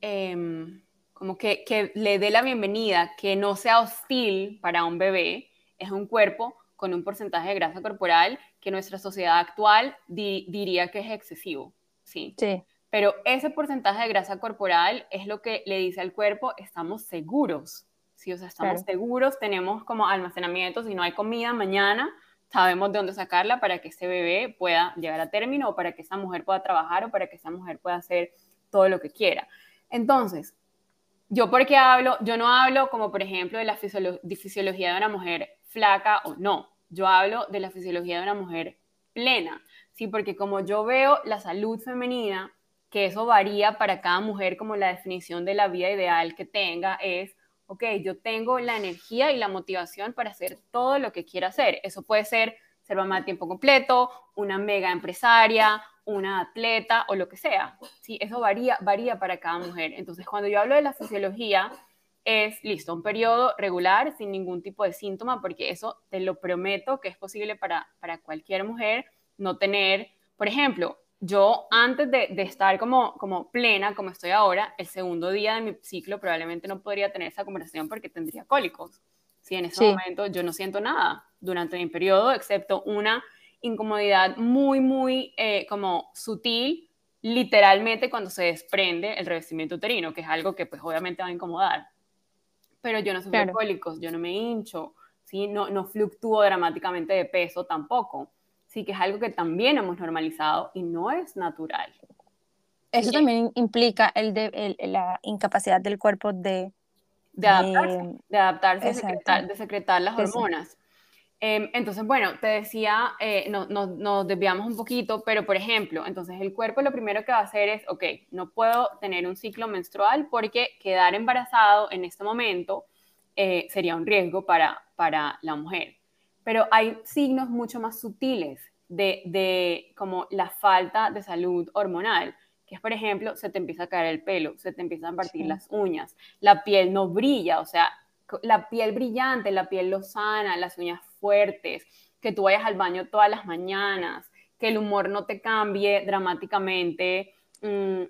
em, como que, que le dé la bienvenida, que no sea hostil para un bebé, es un cuerpo con un porcentaje de grasa corporal que nuestra sociedad actual diría que es excesivo. Sí. sí. Pero ese porcentaje de grasa corporal es lo que le dice al cuerpo, estamos seguros. Sí, o sea, estamos seguros, tenemos como almacenamiento, si no hay comida mañana, sabemos de dónde sacarla para que ese bebé pueda llegar a término o para que esa mujer pueda trabajar o para que esa mujer pueda hacer todo lo que quiera. Entonces, yo porque hablo, yo no hablo como por ejemplo de la fisiología de una mujer flaca o no, yo hablo de la fisiología de una mujer plena, sí, porque como yo veo la salud femenina que eso varía para cada mujer, como la definición de la vida ideal que tenga es, ok, yo tengo la energía y la motivación para hacer todo lo que quiera hacer. Eso puede ser ser mamá a tiempo completo, una mega empresaria, una atleta o lo que sea. Sí, eso varía, varía para cada mujer. Entonces, cuando yo hablo de la fisiología, es listo, un periodo regular sin ningún tipo de síntoma, porque eso te lo prometo que es posible para, para cualquier mujer no tener, por ejemplo, yo antes de, estar como, como plena, como estoy ahora, el segundo día de mi ciclo probablemente no podría tener esa conversación porque tendría cólicos. Si en ese momento yo no siento nada durante mi periodo, excepto una incomodidad muy, muy eh, como sutil, literalmente cuando se desprende el revestimiento uterino, que es algo que pues obviamente va a incomodar. Pero yo no sufro cólicos, yo no me hincho, ¿sí? no, no fluctúo dramáticamente de peso tampoco sí que es algo que también hemos normalizado y no es natural. Eso también implica el de, la incapacidad del cuerpo de... De adaptarse, de, adaptarse de, secretar, las hormonas. Em, entonces, bueno, te decía, eh, nos desviamos un poquito, pero por ejemplo, entonces el cuerpo lo primero que va a hacer es, ok, no puedo tener un ciclo menstrual porque quedar embarazado en este momento eh, sería un riesgo para, para la mujer. Pero hay signos mucho más sutiles de, de, como la falta de salud hormonal, que es, por ejemplo, se te empieza a caer el pelo, se te empiezan a partir las uñas, la piel no brilla, o sea, la piel brillante, la piel lozana, las uñas fuertes, que tú vayas al baño todas las mañanas, que el humor no te cambie dramáticamente, mm,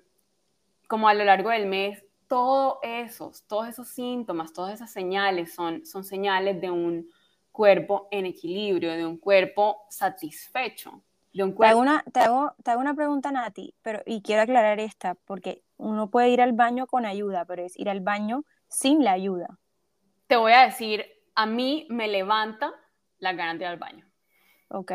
como a lo largo del mes, todos esos, todos esos síntomas, todas esas señales son, son señales de un cuerpo en equilibrio, de un cuerpo satisfecho. De un Te, hago una, te, hago, te hago una pregunta, Nati, pero, y quiero aclarar esta, porque uno puede ir al baño con ayuda, pero es ir al baño sin la ayuda. Te voy a decir, a mí me levanta la ganas de ir al baño. Ok.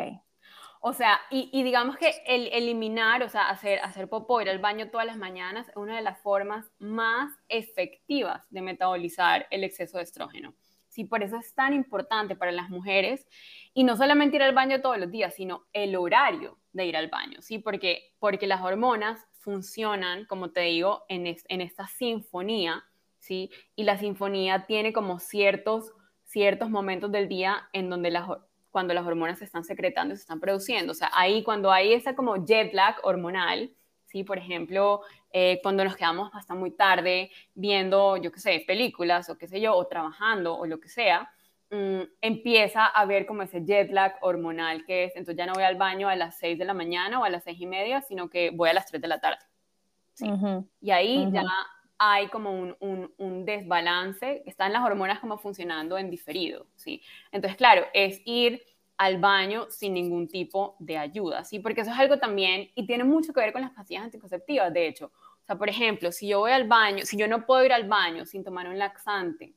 O sea, y, y, digamos que el eliminar, o sea, hacer, hacer popó, ir al baño todas las mañanas, es una de las formas más efectivas de metabolizar el exceso de estrógeno. ¿sí? Por eso es tan importante para las mujeres y no solamente ir al baño todos los días, sino el horario de ir al baño, ¿sí? Porque, porque las hormonas funcionan, como te digo, en, en esta sinfonía, ¿sí? Y la sinfonía tiene como ciertos, ciertos momentos del día en donde las, cuando las hormonas se están secretando y se están produciendo. O sea, ahí cuando hay esa como jet lag hormonal, ¿sí? Por ejemplo, eh, cuando nos quedamos hasta muy tarde viendo, yo qué sé, películas o qué sé yo, o trabajando o lo que sea, mm, empieza a ver como ese jet lag hormonal que es, entonces ya no voy al baño a las 6 de la mañana o a las 6 y media, sino que voy a las 3 de la tarde. Y ahí ya hay como un, un, un, desbalance, están las hormonas como funcionando en diferido, ¿sí? Entonces, claro, es ir al baño sin ningún tipo de ayuda, ¿sí? Porque eso es algo también, y tiene mucho que ver con las pastillas anticonceptivas, de hecho. O sea, por ejemplo, si yo voy al baño, si yo no puedo ir al baño sin tomar un laxante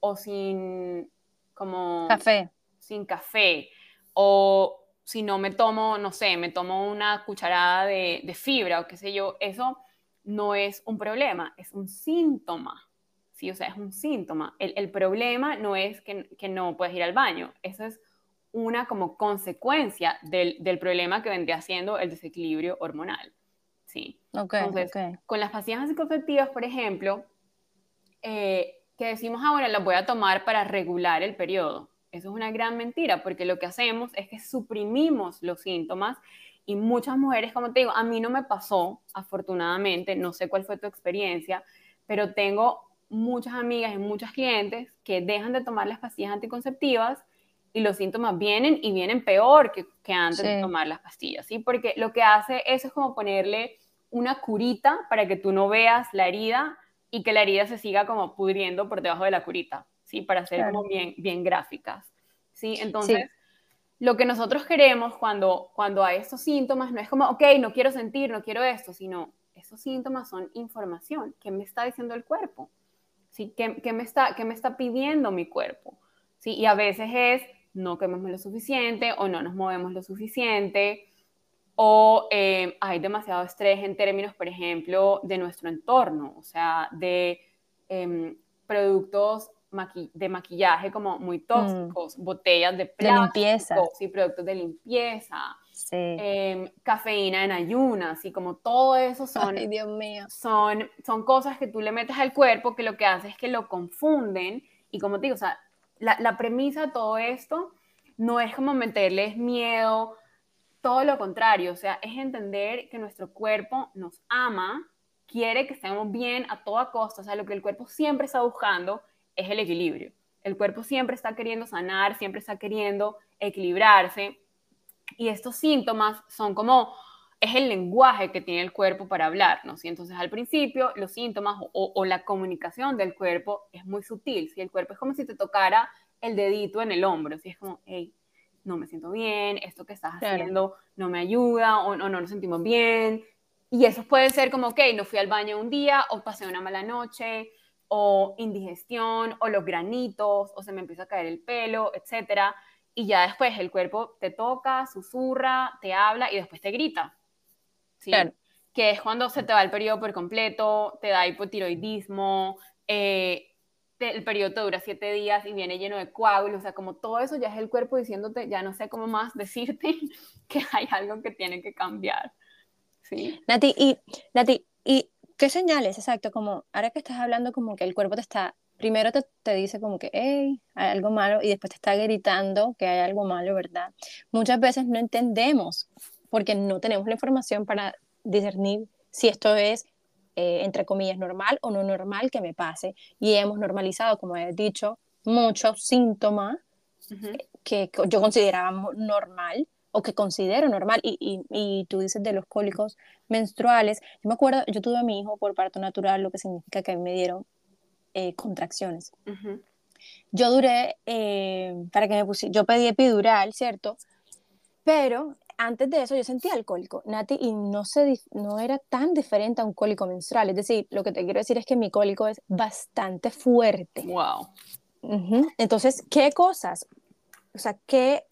o sin como... Café. Sin café, o si no me tomo, no sé, me tomo una cucharada de, de fibra o qué sé yo, eso no es un problema, es un síntoma. Sí, o sea, es un síntoma. El, problema no es que, no puedes ir al baño, eso es una como consecuencia del, problema que vendría siendo el desequilibrio hormonal. Sí. Entonces, con las pastillas anticonceptivas, por ejemplo, eh, que decimos, ahora las voy a tomar para regular el periodo. Eso es una gran mentira, porque lo que hacemos es que suprimimos los síntomas y muchas mujeres, como te digo, a mí no me pasó, afortunadamente, no sé cuál fue tu experiencia, pero tengo muchas amigas y muchas clientes que dejan de tomar las pastillas anticonceptivas y los síntomas vienen y vienen peor que, que antes de tomar las pastillas, ¿sí? Porque lo que hace eso es como ponerle una curita para que tú no veas la herida y que la herida se siga como pudriendo por debajo de la curita, ¿sí? Para ser como bien, bien gráficas, ¿sí? Entonces, lo que nosotros queremos cuando, cuando hay estos síntomas no es como, ok, no quiero sentir, no quiero esto, sino esos síntomas son información. ¿Qué me está diciendo el cuerpo? ¿Sí? ¿Qué, me, está, qué me está pidiendo mi cuerpo? ¿Sí? Y a veces es no comemos lo suficiente o no nos movemos lo suficiente o eh, hay demasiado estrés en términos, por ejemplo, de nuestro entorno, o sea, de em, productos de maquillaje como muy mm. tóxicos, botellas de plástico, limpieza. Sí, productos de limpieza, em, cafeína en ayunas, y como todo eso son, Dios mío. son, son cosas que tú le metes al cuerpo que lo que hace es que lo confunden y como te digo, o sea, la, la premisa de todo esto no es como meterles miedo, todo lo contrario, o sea, es entender que nuestro cuerpo nos ama, quiere que estemos bien a toda costa, o sea, lo que el cuerpo siempre está buscando es el equilibrio. El cuerpo siempre está queriendo sanar, siempre está queriendo equilibrarse. Y estos síntomas son como, es el lenguaje que tiene el cuerpo para hablarnos. Y entonces al principio los síntomas o, la comunicación del cuerpo es muy sutil. Si el cuerpo es como si te tocara el dedito en el hombro, si es como, hey, no me siento bien, esto que estás haciendo no me ayuda o, o no nos sentimos bien. Y eso puede ser como, ok, no fui al baño un día o pasé una mala noche o indigestión, o los granitos, o se me empieza a caer el pelo, etcétera. Y ya después el cuerpo te toca, susurra, te habla y después te grita. ¿sí? Que es cuando se te va el periodo por completo, te da hipotiroidismo, eh, el periodo te dura siete días y viene lleno de coágulos, o sea, como todo eso ya es el cuerpo diciéndote, ya no sé cómo más decirte que hay algo que tiene que cambiar. ¿sí? Nati, y, Nati, y ¿Qué señales? Exacto, como ahora que estás hablando como que el cuerpo te está, primero te, te dice como que, hey, hay algo malo y después te está gritando que hay algo malo, ¿verdad? Muchas veces no entendemos porque no tenemos la información para discernir si esto es, eh, entre comillas, normal o no normal que me pase. Y hemos normalizado, como he dicho, muchos síntomas que yo consideraba normal o que considero normal, y, y, y, tú dices de los cólicos menstruales, yo me acuerdo, yo tuve a mi hijo por parto natural, lo que significa que a mí me dieron eh, contracciones. Yo duré, eh, para que me pusiera, yo pedí epidural, ¿cierto? Pero antes de eso yo sentía el cólico, Nati, y no, se, no era tan diferente a un cólico menstrual. Es decir, lo que te quiero decir es que mi cólico es bastante fuerte. Wow. Entonces, ¿qué cosas? O sea, ¿qué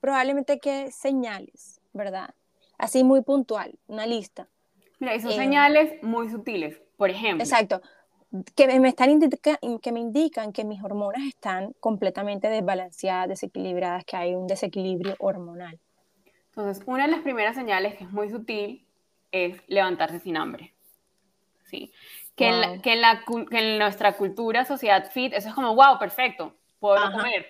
probablemente que señales, ¿verdad? Así muy puntual, una lista. Mira, y son eh, señales muy sutiles, por ejemplo. Exacto, que me, están que me indican que mis hormonas están completamente desbalanceadas, desequilibradas, que hay un desequilibrio hormonal. Entonces, una de las primeras señales que es muy sutil es levantarse sin hambre. ¿Sí? Que, en, que, en la, que, en nuestra cultura, sociedad fit, eso es como, wow, perfecto, puedo comer.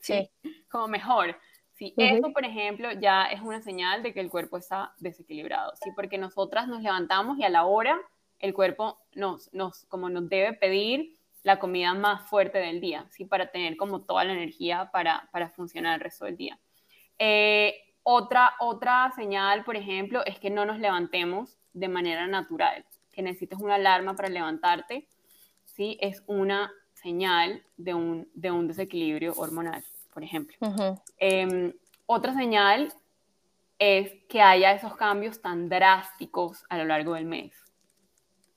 ¿sí? Como mejor. Sí, eso, por ejemplo, ya es una señal de que el cuerpo está desequilibrado, ¿sí? Porque nosotras nos levantamos y a la hora el cuerpo nos, nos, como nos debe pedir la comida más fuerte del día, ¿sí? Para tener como toda la energía para, para funcionar el resto del día. Eh, otra, otra señal, por ejemplo, es que no nos levantemos de manera natural, que necesites una alarma para levantarte, ¿sí? Es una señal de un, de un desequilibrio hormonal, por ejemplo. Em, otra señal es que haya esos cambios tan drásticos a lo largo del mes.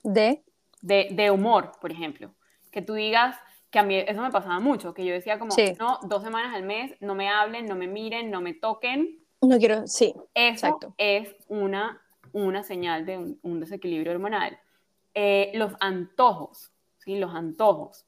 ¿De? De, de humor, por ejemplo. Que tú digas, que a mí eso me pasaba mucho, que yo decía como, no, dos semanas al mes, no me hablen, no me miren, no me toquen. No quiero, sí. Eso exacto. es una, una señal de un, desequilibrio hormonal. Eh, los antojos, ¿sí? Los antojos.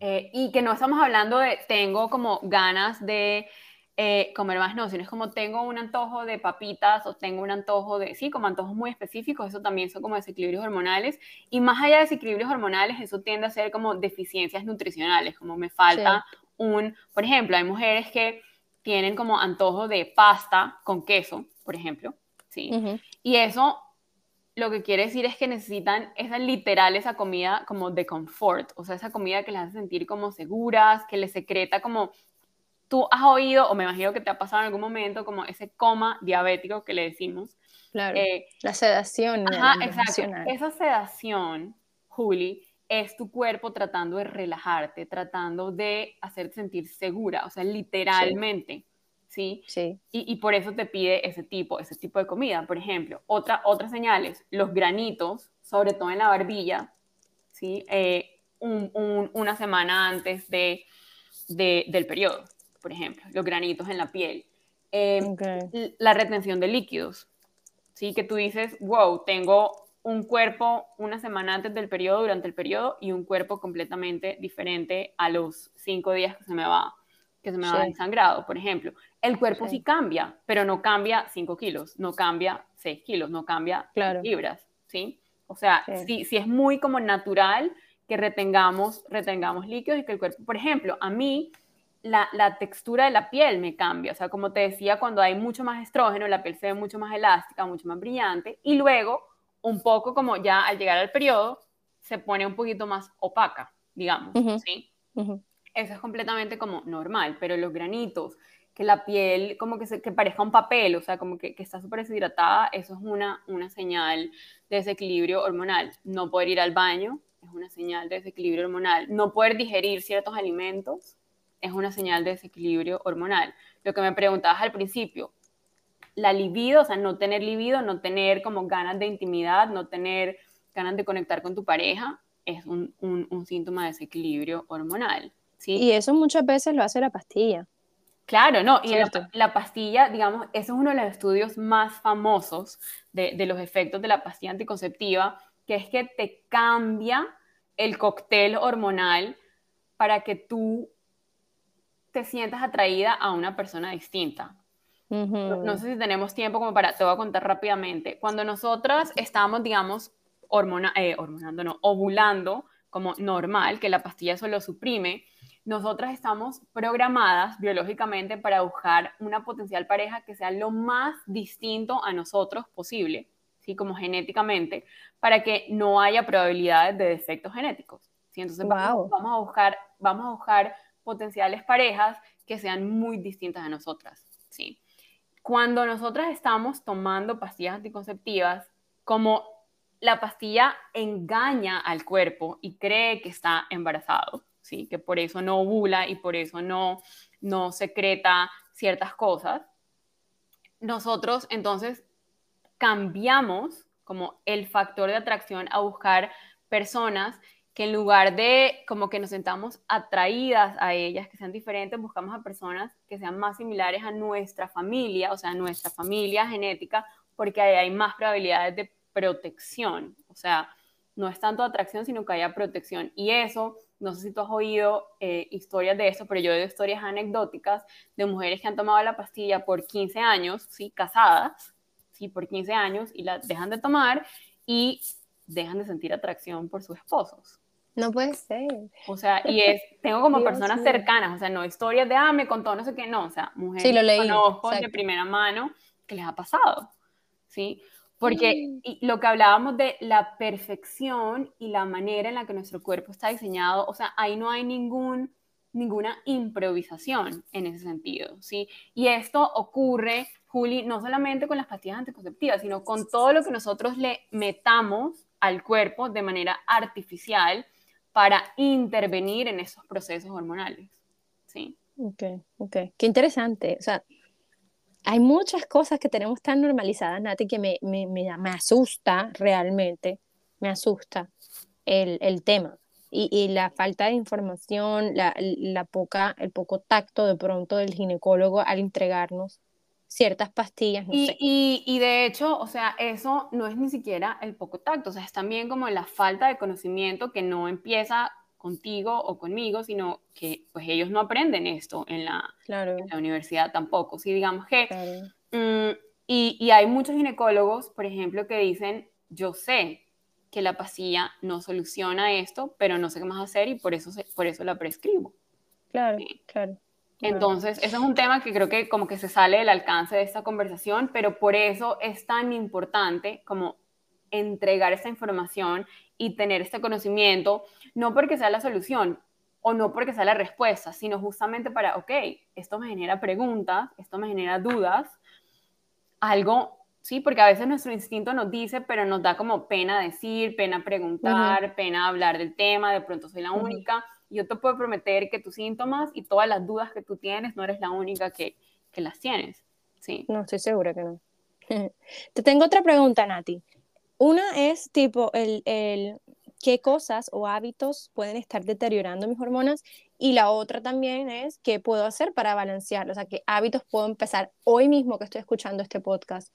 Eh, y que no estamos hablando de tengo como ganas de eh, comer más, no, sino es como tengo un antojo de papitas o tengo un antojo de, sí, como antojos muy específicos, eso también son como desequilibrios hormonales. Y más allá de desequilibrios hormonales, eso tiende a ser como deficiencias nutricionales, como me falta un, por ejemplo, hay mujeres que tienen como antojo de pasta con queso, por ejemplo, ¿sí? Y eso lo que quiere decir es que necesitan esa literal, esa comida como de confort, o sea, esa comida que les hace sentir como seguras, que les secreta como tú has oído, o me imagino que te ha pasado en algún momento, como ese coma diabético que le decimos. Claro. Eh, la sedación. Ajá, exacto. Esa sedación, Juli, es tu cuerpo tratando de relajarte, tratando de hacerte sentir segura, o sea, literalmente. ¿Sí? Sí. Y, por eso te pide ese tipo, ese tipo de comida. Por ejemplo, otra, otras señales, los granitos, sobre todo en la barbilla, ¿sí? Eh, una semana antes de, del periodo por ejemplo, los granitos en la piel. Em, la retención de líquidos, ¿sí? Que tú dices, wow, tengo un cuerpo una semana antes del periodo, durante el periodo, y un cuerpo completamente diferente a los cinco días que se me va, que se me va ensangrado, por ejemplo. El cuerpo sí. cambia, pero no cambia 5 kilos, no cambia 6 kilos, no cambia libras, ¿sí? O sea, sí. sí, es muy como natural que retengamos, retengamos líquidos y que el cuerpo, por ejemplo, a mí la, textura de la piel me cambia. O sea, como te decía, cuando hay mucho más estrógeno, la piel se ve mucho más elástica, mucho más brillante. Y luego, un poco como ya al llegar al periodo, se pone un poquito más opaca, digamos. ¿sí? Eso es completamente como normal, pero los granitos, que la piel como que, se, que parezca un papel, o sea, como que, que está súper deshidratada, eso es una, una señal de desequilibrio hormonal. No poder ir al baño es una señal de desequilibrio hormonal. No poder digerir ciertos alimentos es una señal de desequilibrio hormonal. Lo que me preguntabas al principio, la libido, o sea, no tener libido, no tener como ganas de intimidad, no tener ganas de conectar con tu pareja, es un, un, síntoma de desequilibrio hormonal. ¿Sí? Y eso muchas veces lo hace la pastilla. Claro, no, y la, pastilla, digamos, eso es uno de los estudios más famosos de, de los efectos de la pastilla anticonceptiva, que es que te cambia el cóctel hormonal para que tú te sientas atraída a una persona distinta. no, sé si tenemos tiempo como para, te voy a contar rápidamente. Cuando nosotras estamos, digamos, hormona, eh, hormonando, no, ovulando como normal, que la pastilla eso lo suprime, nosotras estamos programadas biológicamente para buscar una potencial pareja que sea lo más distinto a nosotros posible, ¿sí? como genéticamente, para que no haya probabilidades de defectos genéticos. ¿sí? Entonces vamos, vamos, a buscar, vamos a buscar potenciales parejas que sean muy distintas a nosotras, ¿sí? Cuando nosotras estamos tomando pastillas anticonceptivas, como la pastilla engaña al cuerpo y cree que está embarazado, ¿sí? Que por eso no ovula y por eso no, no secreta ciertas cosas. Nosotros entonces cambiamos como el factor de atracción a buscar personas que en lugar de como que nos sentamos atraídas a ellas, que sean diferentes, buscamos a personas que sean más similares a nuestra familia, o sea, nuestra familia genética, porque ahí hay más probabilidades de protección. O sea, no es tanto atracción, sino que haya protección. Y eso, no sé si tú has oído eh, historias de eso, pero yo he oído historias anecdóticas de mujeres que han tomado la pastilla por 15 años, ¿sí? Casadas, ¿sí? Por 15 años y la dejan de tomar y dejan de sentir atracción por sus esposos. No puede ser. O sea, y es, tengo como personas cercanas, o sea, no historias de, ah, me contó no sé qué, no, o sea, mujeres sí, lo leí, conozco de primera mano que les ha pasado, ¿sí? Porque mm. lo que hablábamos de la perfección y la manera en la que nuestro cuerpo está diseñado, o sea, ahí no hay ningún, ninguna improvisación en ese sentido, ¿sí? Y esto ocurre, Juli, no solamente con las pastillas anticonceptivas, sino con todo lo que nosotros le metamos al cuerpo de manera artificial para intervenir en esos procesos hormonales, ¿sí? Ok, ok. Qué interesante. O sea, hay muchas cosas que tenemos tan normalizadas, Nati, que me, me, me, asusta realmente, me asusta el, el tema. Y, y, la falta de información, la, la, poca, el poco tacto de pronto del ginecólogo al entregarnos ciertas pastillas. No y, sé. y, y, de hecho, o sea, eso no es ni siquiera el poco tacto, o sea, es también como la falta de conocimiento que no empieza contigo o conmigo, sino que pues ellos no aprenden esto en la, claro. en la universidad tampoco. Sí, digamos que... Claro. Mmm, y, y, hay muchos ginecólogos, por ejemplo, que dicen, yo sé que la pastilla no soluciona esto, pero no sé qué más hacer y por eso, por eso la prescribo. Claro, sí. claro. Entonces, eso es un tema que creo que como que se sale del alcance de esta conversación, pero por eso es tan importante como entregar esta información y tener este conocimiento, no porque sea la solución o no porque sea la respuesta, sino justamente para, ok, esto me genera preguntas, esto me genera dudas, algo, sí, porque a veces nuestro instinto nos dice, pero nos da como pena decir, pena preguntar, uh -huh. pena hablar del tema, de pronto soy la uh -huh. única. Yo te puedo prometer que tus síntomas y todas las dudas que tú tienes, no eres la única que, que las tienes. Sí. No, estoy segura que no. te tengo otra pregunta, Nati. Una es tipo el, el, qué cosas o hábitos pueden estar deteriorando mis hormonas y la otra también es qué puedo hacer para balancearlo, o sea, qué hábitos puedo empezar hoy mismo que estoy escuchando este podcast,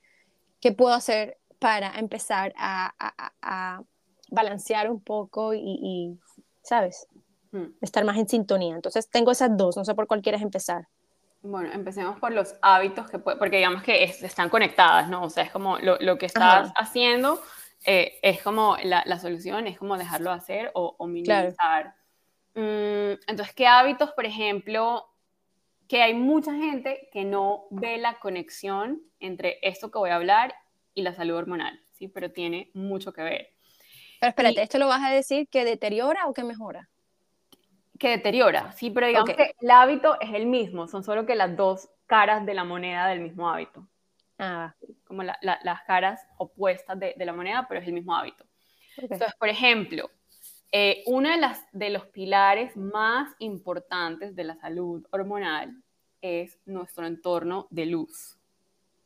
qué puedo hacer para empezar a, a, a balancear un poco y, y ¿sabes? Hmm. Estar más en sintonía. Entonces tengo esas dos, no sé por cuál quieres empezar. Bueno, empecemos por los hábitos que puede, porque digamos que es, están conectadas, ¿no? O sea, es como lo, lo que estás Ajá. haciendo eh, es como la, la, solución, es como dejarlo hacer o, o minimizar. Claro. Mm, entonces, ¿qué hábitos, por ejemplo, que hay mucha gente que no ve la conexión entre esto que voy a hablar y la salud hormonal, ¿sí? Pero tiene mucho que ver. Pero espérate, y, ¿esto lo vas a decir que deteriora o que mejora? que deteriora, sí, pero digamos okay. que el hábito es el mismo, son solo que las dos caras de la moneda del mismo hábito. Ah. Como la, la, las caras opuestas de, de, la moneda, pero es el mismo hábito. Okay. Entonces, por ejemplo, eh, uno de, las, de los pilares más importantes de la salud hormonal es nuestro entorno de luz.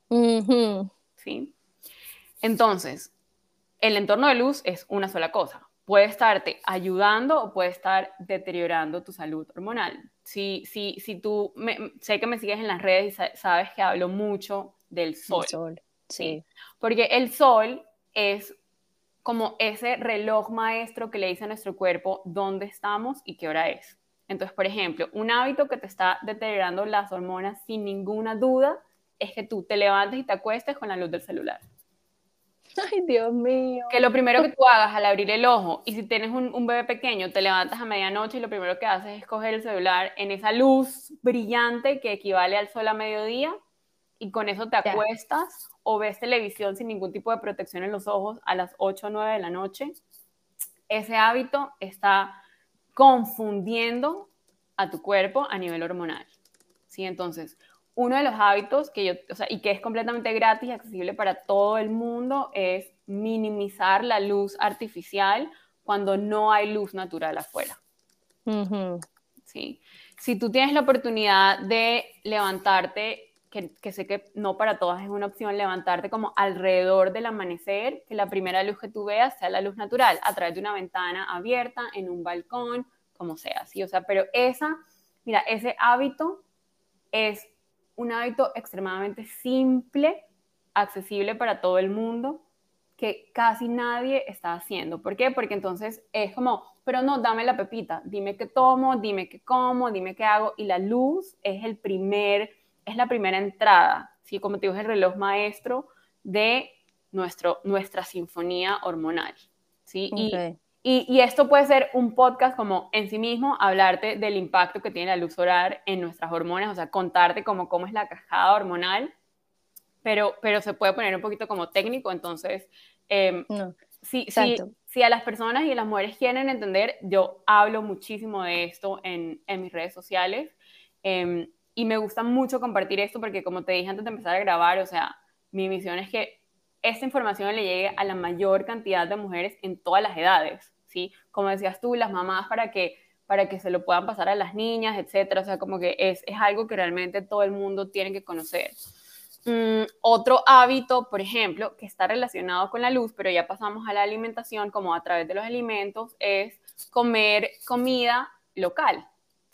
Uh -huh. ¿Sí? Entonces, el entorno de luz es una sola cosa puede estarte ayudando o puede estar deteriorando tu salud hormonal. Si, si, si tú, me, sé que me sigues en las redes y sabes que hablo mucho del sol. El sol, sí. Porque el sol es como ese reloj maestro que le dice a nuestro cuerpo dónde estamos y qué hora es. Entonces, por ejemplo, un hábito que te está deteriorando las hormonas sin ninguna duda es que tú te levantes y te acuestes con la luz del celular. Ay, Dios mío. Que lo primero que tú hagas al abrir el ojo, y si tienes un, un, bebé pequeño, te levantas a medianoche y lo primero que haces es coger el celular en esa luz brillante que equivale al sol a mediodía, y con eso te acuestas o ves televisión sin ningún tipo de protección en los ojos a las 8 o 9 de la noche. Ese hábito está confundiendo a tu cuerpo a nivel hormonal. ¿sí? Entonces, uno de los hábitos que yo, o sea, y que es completamente gratis y accesible para todo el mundo es minimizar la luz artificial cuando no hay luz natural afuera. Uh -huh. ¿Sí? Si tú tienes la oportunidad de levantarte, que, sé que no para todas es una opción, levantarte como alrededor del amanecer, que la primera luz que tú veas sea la luz natural, a través de una ventana abierta, en un balcón, como sea, ¿sí? O sea, pero esa, mira, ese hábito es un hábito extremadamente simple, accesible para todo el mundo, que casi nadie está haciendo. ¿Por qué? Porque entonces es como, pero no, dame la pepita, dime qué tomo, dime qué como, dime qué hago, y la luz es el primer, es la primera entrada, ¿sí? Como te digo, es el reloj maestro de nuestro, nuestra sinfonía hormonal, ¿sí? Okay. Y y, y, esto puede ser un podcast como en sí mismo, hablarte del impacto que tiene la luz solar en nuestras hormonas, o sea, contarte como cómo es la cascada hormonal. pero, pero se puede poner un poquito como técnico, entonces, eh, si, si, a las personas y a las mujeres quieren entender, yo hablo muchísimo de esto en, en mis redes sociales em, y me gusta mucho compartir esto porque como te dije antes de empezar a grabar, o sea, mi misión es que esta información le llegue a la mayor cantidad de mujeres en todas las edades, ¿sí? Como decías tú, las mamás para que para que se lo puedan pasar a las niñas, etcétera. O sea, como que es, es algo que realmente todo el mundo tiene que conocer. Mm, otro hábito, por ejemplo, que está relacionado con la luz, pero ya pasamos a la alimentación, como a través de los alimentos, es comer comida local.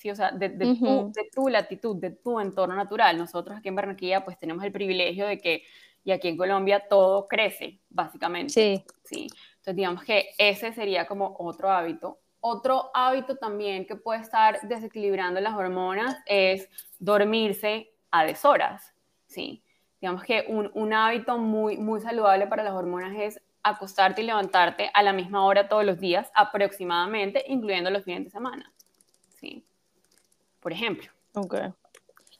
¿Sí? O sea, de, de, tu, de tu latitud, de tu entorno natural. Nosotros aquí en Barranquilla, pues tenemos el privilegio de que, y aquí en Colombia, todo crece, básicamente. Sí. Sí. Entonces, digamos que ese sería como otro hábito. Otro hábito también que puede estar desequilibrando las hormonas es dormirse a deshoras, ¿sí? Digamos que un, un, hábito muy, muy saludable para las hormonas es acostarte y levantarte a la misma hora todos los días, aproximadamente, incluyendo los fines de semana, ¿sí? Por ejemplo. Ok.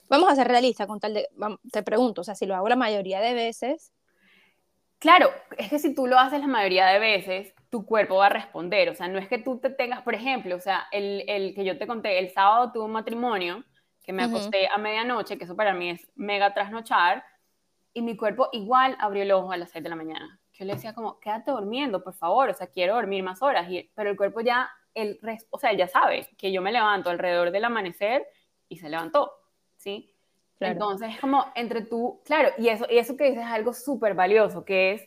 Vamos a ser realistas con tal de, te pregunto, o sea, si lo hago la mayoría de veces, Claro, es que si tú lo haces la mayoría de veces, tu cuerpo va a responder. O sea, no es que tú te tengas, por ejemplo, o sea, el, el que yo te conté, el sábado tuve un matrimonio que me acosté a medianoche, que eso para mí es mega trasnochar, y mi cuerpo igual abrió el ojo a las 6 de la mañana. Yo le decía como, quédate durmiendo, por favor, o sea, quiero dormir más horas, y, pero el cuerpo ya, el, o sea, ya sabe que yo me levanto alrededor del amanecer y se levantó, ¿sí? Entonces es como entre tú, claro, y eso, y eso que dices es algo súper valioso, que es,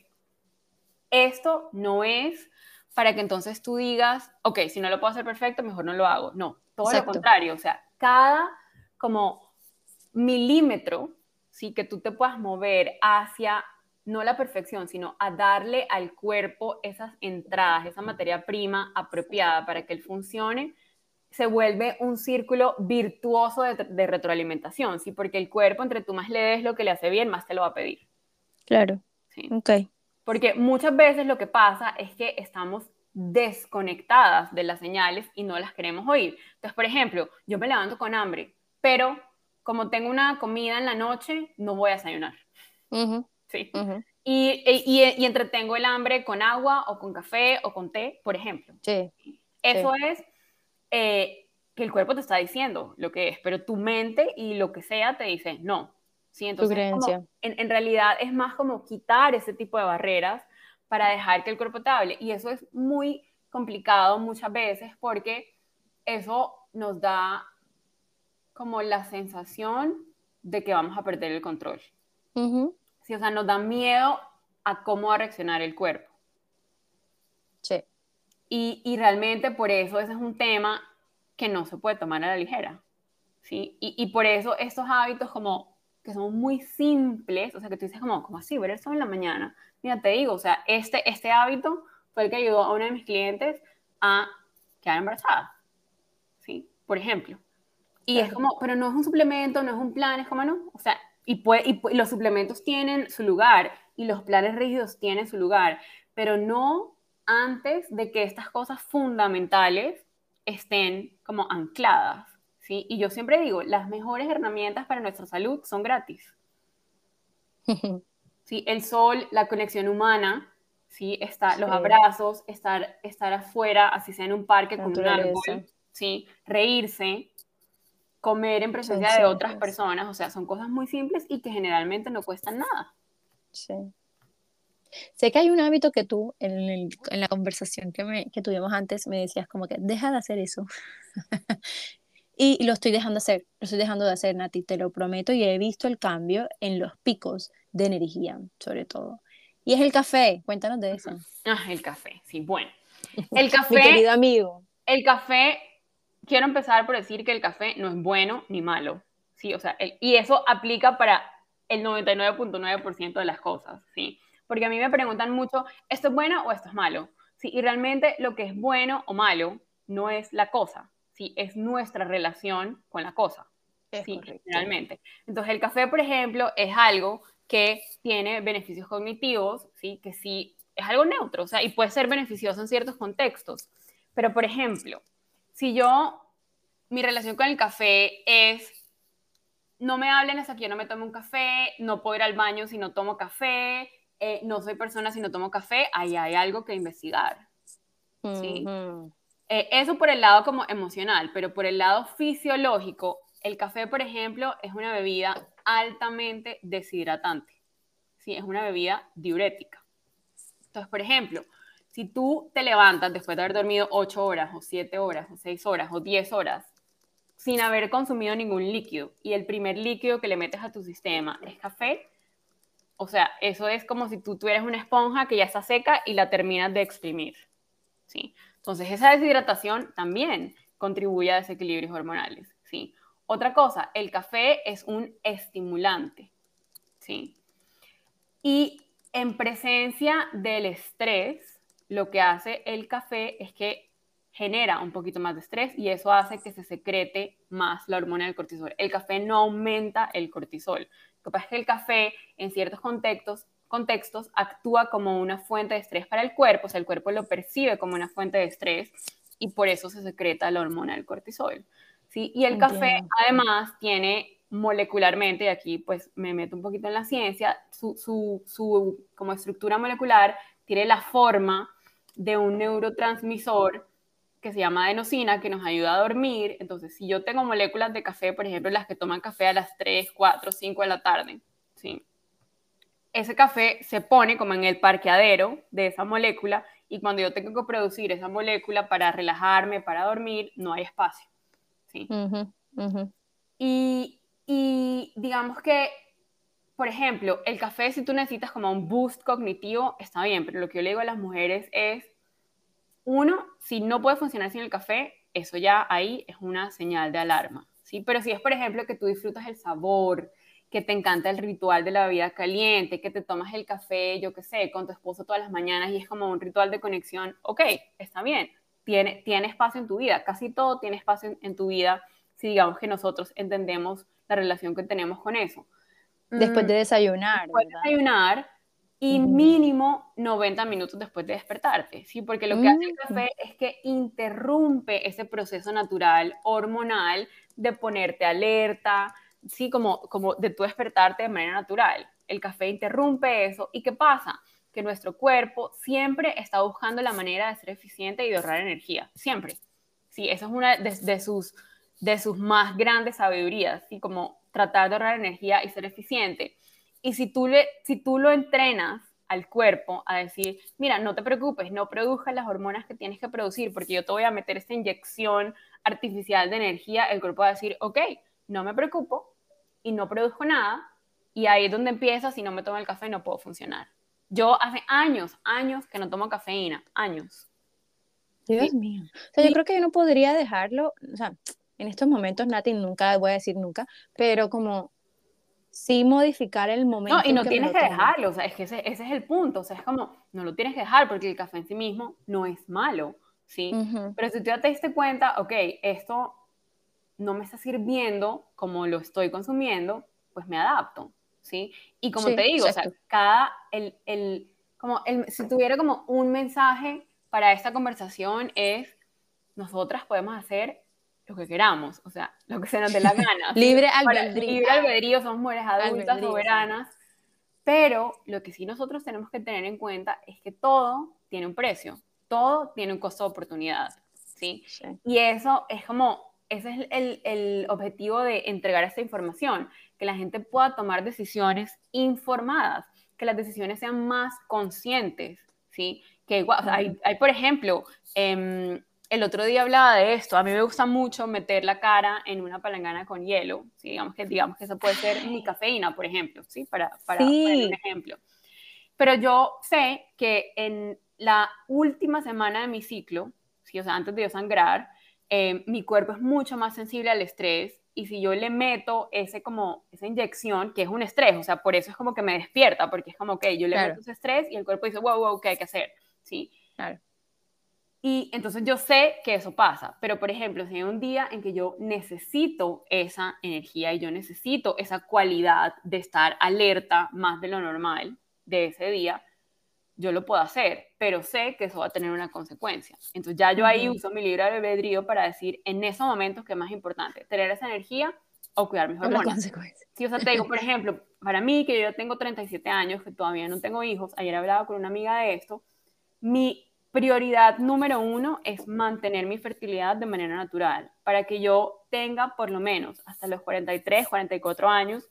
esto no es para que entonces tú digas, ok, si no lo puedo hacer perfecto, mejor no lo hago. No, todo lo contrario, o sea, cada como milímetro, sí, que tú te puedas mover hacia, no la perfección, sino a darle al cuerpo esas entradas, esa materia prima apropiada para que él funcione, se vuelve un círculo virtuoso de, retroalimentación, ¿sí? Porque el cuerpo, entre tú más le des lo que le hace bien, más te lo va a pedir. Claro. Sí. Ok. Porque muchas veces lo que pasa es que estamos desconectadas de las señales y no las queremos oír. Entonces, por ejemplo, yo me levanto con hambre, pero como tengo una comida en la noche, no voy a desayunar. Sí. y, y, y, entretengo el hambre con agua o con café o con té, por ejemplo. Sí. Eso es eh, que el cuerpo te está diciendo lo que es, pero tu mente y lo que sea te dice no. ¿sí? Entonces, creencia. en, en, realidad es más como quitar ese tipo de barreras para dejar que el cuerpo te hable. Y eso es muy complicado muchas veces porque eso nos da como la sensación de que vamos a perder el control. Sí, o sea, nos da miedo a cómo va a reaccionar el cuerpo. Sí. Y, y, realmente por eso ese es un tema que no se puede tomar a la ligera. ¿sí? Y, y, por eso estos hábitos como que son muy simples, o sea, que tú dices como, como así, ver el sol en la mañana. Mira, te digo, o sea, este, este hábito fue el que ayudó a una de mis clientes a quedar embarazada. ¿sí? Por ejemplo. Y es como, pero no es un suplemento, no es un plan, es como, no, o sea, y, puede, y los suplementos tienen su lugar y los planes rígidos tienen su lugar, pero no antes de que estas cosas fundamentales estén como ancladas, ¿sí? Y yo siempre digo, las mejores herramientas para nuestra salud son gratis. ¿Sí? El sol, la conexión humana, ¿sí? Está, los abrazos, estar, estar afuera, así sea en un parque con un árbol, ¿sí? Reírse, comer en presencia de otras personas, o sea, son cosas muy simples y que generalmente no cuestan nada. Sí. Sé que hay un hábito que tú, en, la conversación que, me, que tuvimos antes, me decías como que deja de hacer eso. y, lo estoy dejando hacer, lo estoy dejando de hacer, Nati, te lo prometo, y he visto el cambio en los picos de energía, sobre todo. Y es el café, cuéntanos de eso. Ah, el café, sí, bueno. El café. Mi querido amigo. El café, quiero empezar por decir que el café no es bueno ni malo, sí, o sea, y eso aplica para el 99.9% de las cosas, sí porque a mí me preguntan mucho, ¿esto es bueno o esto es malo? Sí, y realmente lo que es bueno o malo no es la cosa, sí, es nuestra relación con la cosa. sí, realmente. Entonces, el café, por ejemplo, es algo que tiene beneficios cognitivos, sí, que sí es algo neutro, o sea, y puede ser beneficioso en ciertos contextos. Pero, por ejemplo, si yo, mi relación con el café es no me hablen hasta que yo no me tome un café, no puedo ir al baño si no tomo café, eh, no soy persona si no tomo café, ahí hay algo que investigar. ¿sí? Eh, eso por el lado como emocional, pero por el lado fisiológico, el café, por ejemplo, es una bebida altamente deshidratante. ¿sí? Es una bebida diurética. Entonces, por ejemplo, si tú te levantas después de haber dormido 8 horas o 7 horas o 6 horas o 10 horas sin haber consumido ningún líquido y el primer líquido que le metes a tu sistema es café, o sea, eso es como si tú tuvieras una esponja que ya está seca y la terminas de exprimir. ¿sí? Entonces, esa deshidratación también contribuye a desequilibrios hormonales. ¿sí? Otra cosa, el café es un estimulante. ¿sí? Y en presencia del estrés, lo que hace el café es que genera un poquito más de estrés y eso hace que se secrete más la hormona del cortisol. El café no aumenta el cortisol. Lo que pasa es que el café en ciertos contextos, contextos actúa como una fuente de estrés para el cuerpo, o sea, el cuerpo lo percibe como una fuente de estrés y por eso se secreta la hormona del cortisol. ¿sí? Y el café además tiene molecularmente, y aquí pues me meto un poquito en la ciencia, su, su, su como estructura molecular tiene la forma de un neurotransmisor que se llama adenosina, que nos ayuda a dormir. Entonces, si yo tengo moléculas de café, por ejemplo, las que toman café a las 3, 4, 5 de la tarde, ¿sí? ese café se pone como en el parqueadero de esa molécula y cuando yo tengo que producir esa molécula para relajarme, para dormir, no hay espacio. ¿sí? Y, y digamos que, por ejemplo, el café, si tú necesitas como un boost cognitivo, está bien, pero lo que yo le digo a las mujeres es uno, si no puede funcionar sin el café, eso ya ahí es una señal de alarma, ¿sí? Pero si es, por ejemplo, que tú disfrutas el sabor, que te encanta el ritual de la bebida caliente, que te tomas el café, yo qué sé, con tu esposo todas las mañanas y es como un ritual de conexión, ok, está bien, tiene, tiene espacio en tu vida, casi todo tiene espacio en, tu vida si digamos que nosotros entendemos la relación que tenemos con eso. Después de mm, desayunar. Después de desayunar, y mínimo 90 minutos después de despertarte, ¿sí? Porque lo que hace el café es que interrumpe ese proceso natural, hormonal, de ponerte alerta, ¿sí? Como, como de tu despertarte de manera natural. El café interrumpe eso. ¿Y qué pasa? Que nuestro cuerpo siempre está buscando la manera de ser eficiente y de ahorrar energía, siempre. Sí, esa es una de, sus, de sus más grandes sabidurías, ¿sí? Como tratar de ahorrar energía y ser eficiente. Y si tú, le, si tú lo entrenas al cuerpo a decir, mira, no te preocupes, no produzcas las hormonas que tienes que producir porque yo te voy a meter esta inyección artificial de energía, el cuerpo va a decir, ok, no me preocupo y no produzco nada y ahí es donde empieza, si no me tomo el café no puedo funcionar. Yo hace años, años que no tomo cafeína, años. Dios mío. O sea, yo creo que yo no podría dejarlo, o sea, en estos momentos, Nati, nunca voy a decir nunca, pero como sí modificar el momento. No, y no tienes que dejarlo, o sea, es que ese, ese, es el punto, o sea, es como, no lo tienes que dejar porque el café en sí mismo no es malo, ¿sí? Pero si tú ya te diste cuenta, ok, esto no me está sirviendo como lo estoy consumiendo, pues me adapto, ¿sí? Y como te digo, o sea, cada, el, el, como el, si tuviera como un mensaje para esta conversación es, nosotras podemos hacer lo que queramos, o sea, lo que se nos dé la gana. libre albedrío. Libre albedrío, somos mujeres adultas, soberanas, pero lo que sí nosotros tenemos que tener en cuenta es que todo tiene un precio, todo tiene un costo de oportunidad, ¿sí? Y eso es como, ese es el, el objetivo de entregar esta información, que la gente pueda tomar decisiones informadas, que las decisiones sean más conscientes, ¿sí? Que igual, hay, hay, por ejemplo, eh, el otro día hablaba de esto. A mí me gusta mucho meter la cara en una palangana con hielo. ¿sí? Digamos, que, digamos que eso puede ser mi cafeína, por ejemplo, ¿sí? Para, para, un ejemplo. Pero yo sé que en la última semana de mi ciclo, ¿sí? o sea, antes de yo sangrar, eh, mi cuerpo es mucho más sensible al estrés y si yo le meto ese como esa inyección que es un estrés, o sea, por eso es como que me despierta, porque es como que yo le meto ese estrés y el cuerpo dice, wow, wow, ¿qué hay que hacer? ¿sí? Claro. Y entonces yo sé que eso pasa, pero por ejemplo, si hay un día en que yo necesito esa energía y yo necesito esa cualidad de estar alerta más de lo normal de ese día, yo lo puedo hacer, pero sé que eso va a tener una consecuencia. Entonces ya yo ahí uso mi libre albedrío para decir en esos momentos que es más importante, tener esa energía o cuidar mis hormonas. Sí, o sea, te digo, por ejemplo, para mí, que yo tengo 37 años, que todavía no tengo hijos, ayer hablaba con una amiga de esto, mi prioridad número uno es mantener mi fertilidad de manera natural, para que yo tenga por lo menos hasta los 43, 44 años,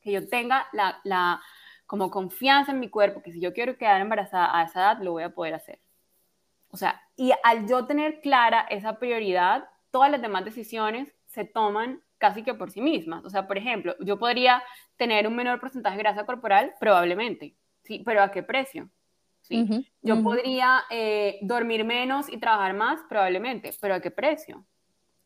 que yo tenga la, la como confianza en mi cuerpo, que si yo quiero quedar embarazada a esa edad, lo voy a poder hacer. O sea, y al yo tener clara esa prioridad, todas las demás decisiones se toman casi que por sí mismas. O sea, por ejemplo, yo podría tener un menor porcentaje de grasa corporal, probablemente, ¿sí? Pero ¿a qué precio? ¿Sí? yo podría eh, dormir menos y trabajar más, probablemente, pero ¿a qué precio?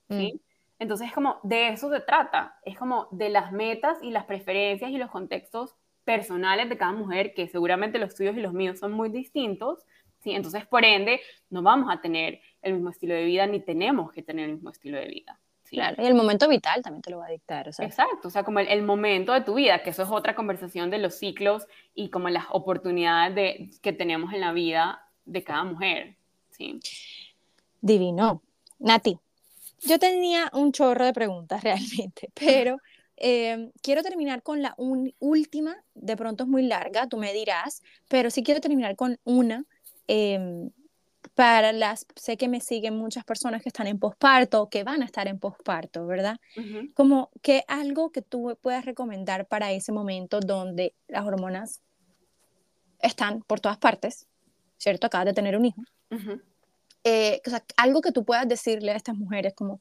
¿Sí? Mm. Entonces, como de eso se trata, es como de las metas y las preferencias y los contextos personales de cada mujer, que seguramente los tuyos y los míos son muy distintos, ¿sí? Entonces, por ende, no vamos a tener el mismo estilo de vida ni tenemos que tener el mismo estilo de vida. Claro, y el momento vital también te lo va a dictar. Exacto, o sea, como el, momento de tu vida, que eso es otra conversación de los ciclos y como las oportunidades de, que tenemos en la vida de cada mujer. ¿sí? Divino. Nati, yo tenía un chorro de preguntas realmente, pero em, quiero terminar con la última, de pronto es muy larga, tú me dirás, pero sí quiero terminar con una. Eh, para las, sé que me siguen muchas personas que están en posparto, que van a estar en posparto, ¿verdad? Como que algo que tú puedas recomendar para ese momento donde las hormonas están por todas partes, ¿cierto? Acabas de tener un hijo. Eh, o sea, algo que tú puedas decirle a estas mujeres como,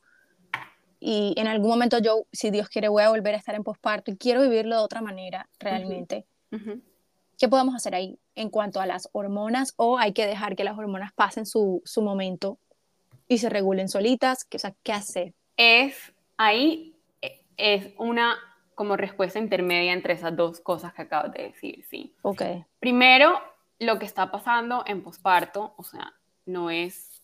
y en algún momento yo, si Dios quiere, voy a volver a estar en posparto y quiero vivirlo de otra manera realmente. ¿Qué podemos hacer ahí en cuanto a las hormonas o hay que dejar que las hormonas pasen su, su momento y se regulen solitas? O sea, ¿qué hacer? Es ahí, e, es una como respuesta intermedia entre esas dos cosas que acabas de decir, sí. Ok. Primero, lo que está pasando en posparto, o sea, no es,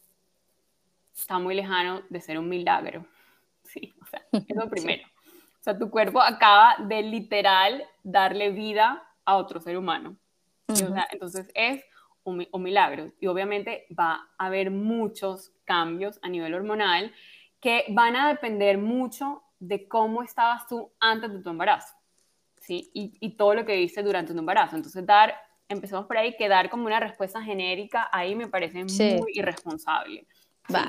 está muy lejano de ser un milagro, sí, o sea, es lo primero. O sea, tu cuerpo acaba de literal darle vida a otro ser humano. entonces es un, milagro. Y obviamente va a haber muchos cambios a nivel hormonal que van a depender mucho de cómo estabas tú antes de tu embarazo. ¿sí? Y, todo lo que viste durante tu embarazo. Entonces, dar, empecemos por ahí, que dar como una respuesta genérica ahí me parece muy irresponsable. Va.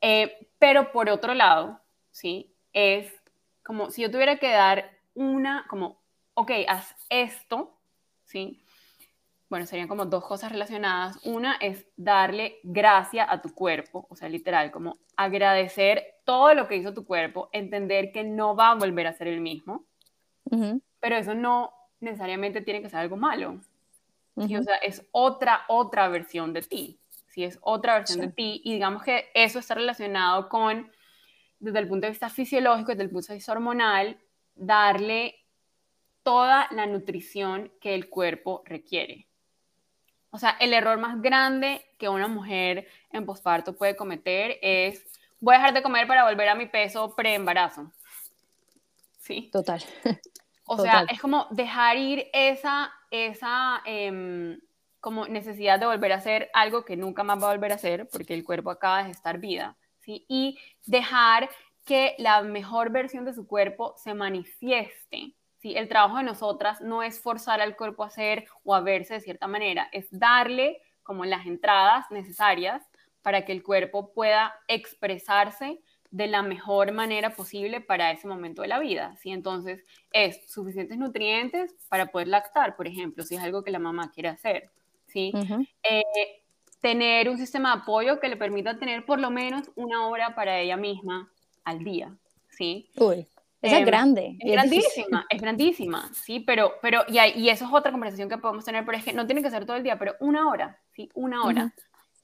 Eh, pero por otro lado, ¿sí? Es como si yo tuviera que dar una, como ok, haz esto, ¿sí? Bueno, serían como dos cosas relacionadas. Una es darle gracia a tu cuerpo, o sea, literal, como agradecer todo lo que hizo tu cuerpo, entender que no va a volver a ser el mismo, pero eso no necesariamente tiene que ser algo malo. O sea, es otra, otra versión de ti. Si es otra versión de ti, y digamos que eso está relacionado con, desde el punto de vista fisiológico, desde el punto de vista hormonal, darle toda la nutrición que el cuerpo requiere. O sea, el error más grande que una mujer en posparto puede cometer es, voy a dejar de comer para volver a mi peso pre-embarazo. Sí. Total. O sea, es como dejar ir esa, esa em, como necesidad de volver a hacer algo que nunca más va a volver a hacer porque el cuerpo acaba de estar vida, ¿sí? Y dejar que la mejor versión de su cuerpo se manifieste ¿sí? El trabajo de nosotras no es forzar al cuerpo a hacer o a verse de cierta manera, es darle como las entradas necesarias para que el cuerpo pueda expresarse de la mejor manera posible para ese momento de la vida. ¿sí? Entonces, es suficientes nutrientes para poder lactar, por ejemplo, si es algo que la mamá quiere hacer. ¿sí? Eh, tener un sistema de apoyo que le permita tener por lo menos una hora para ella misma al día. ¿sí? Uy. Esa es em, grande. Es grandísima, es grandísima, sí, pero, pero y, y, eso es otra conversación que podemos tener, pero es que no tiene que ser todo el día, pero una hora, sí, una hora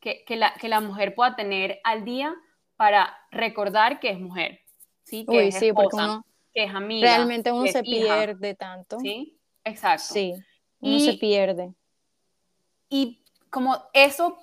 que, que, la, que la mujer pueda tener al día para recordar que es mujer, sí, que es esposa, que es amiga. Realmente uno se pierde tanto. Sí, exacto. Sí, uno se pierde. Y como eso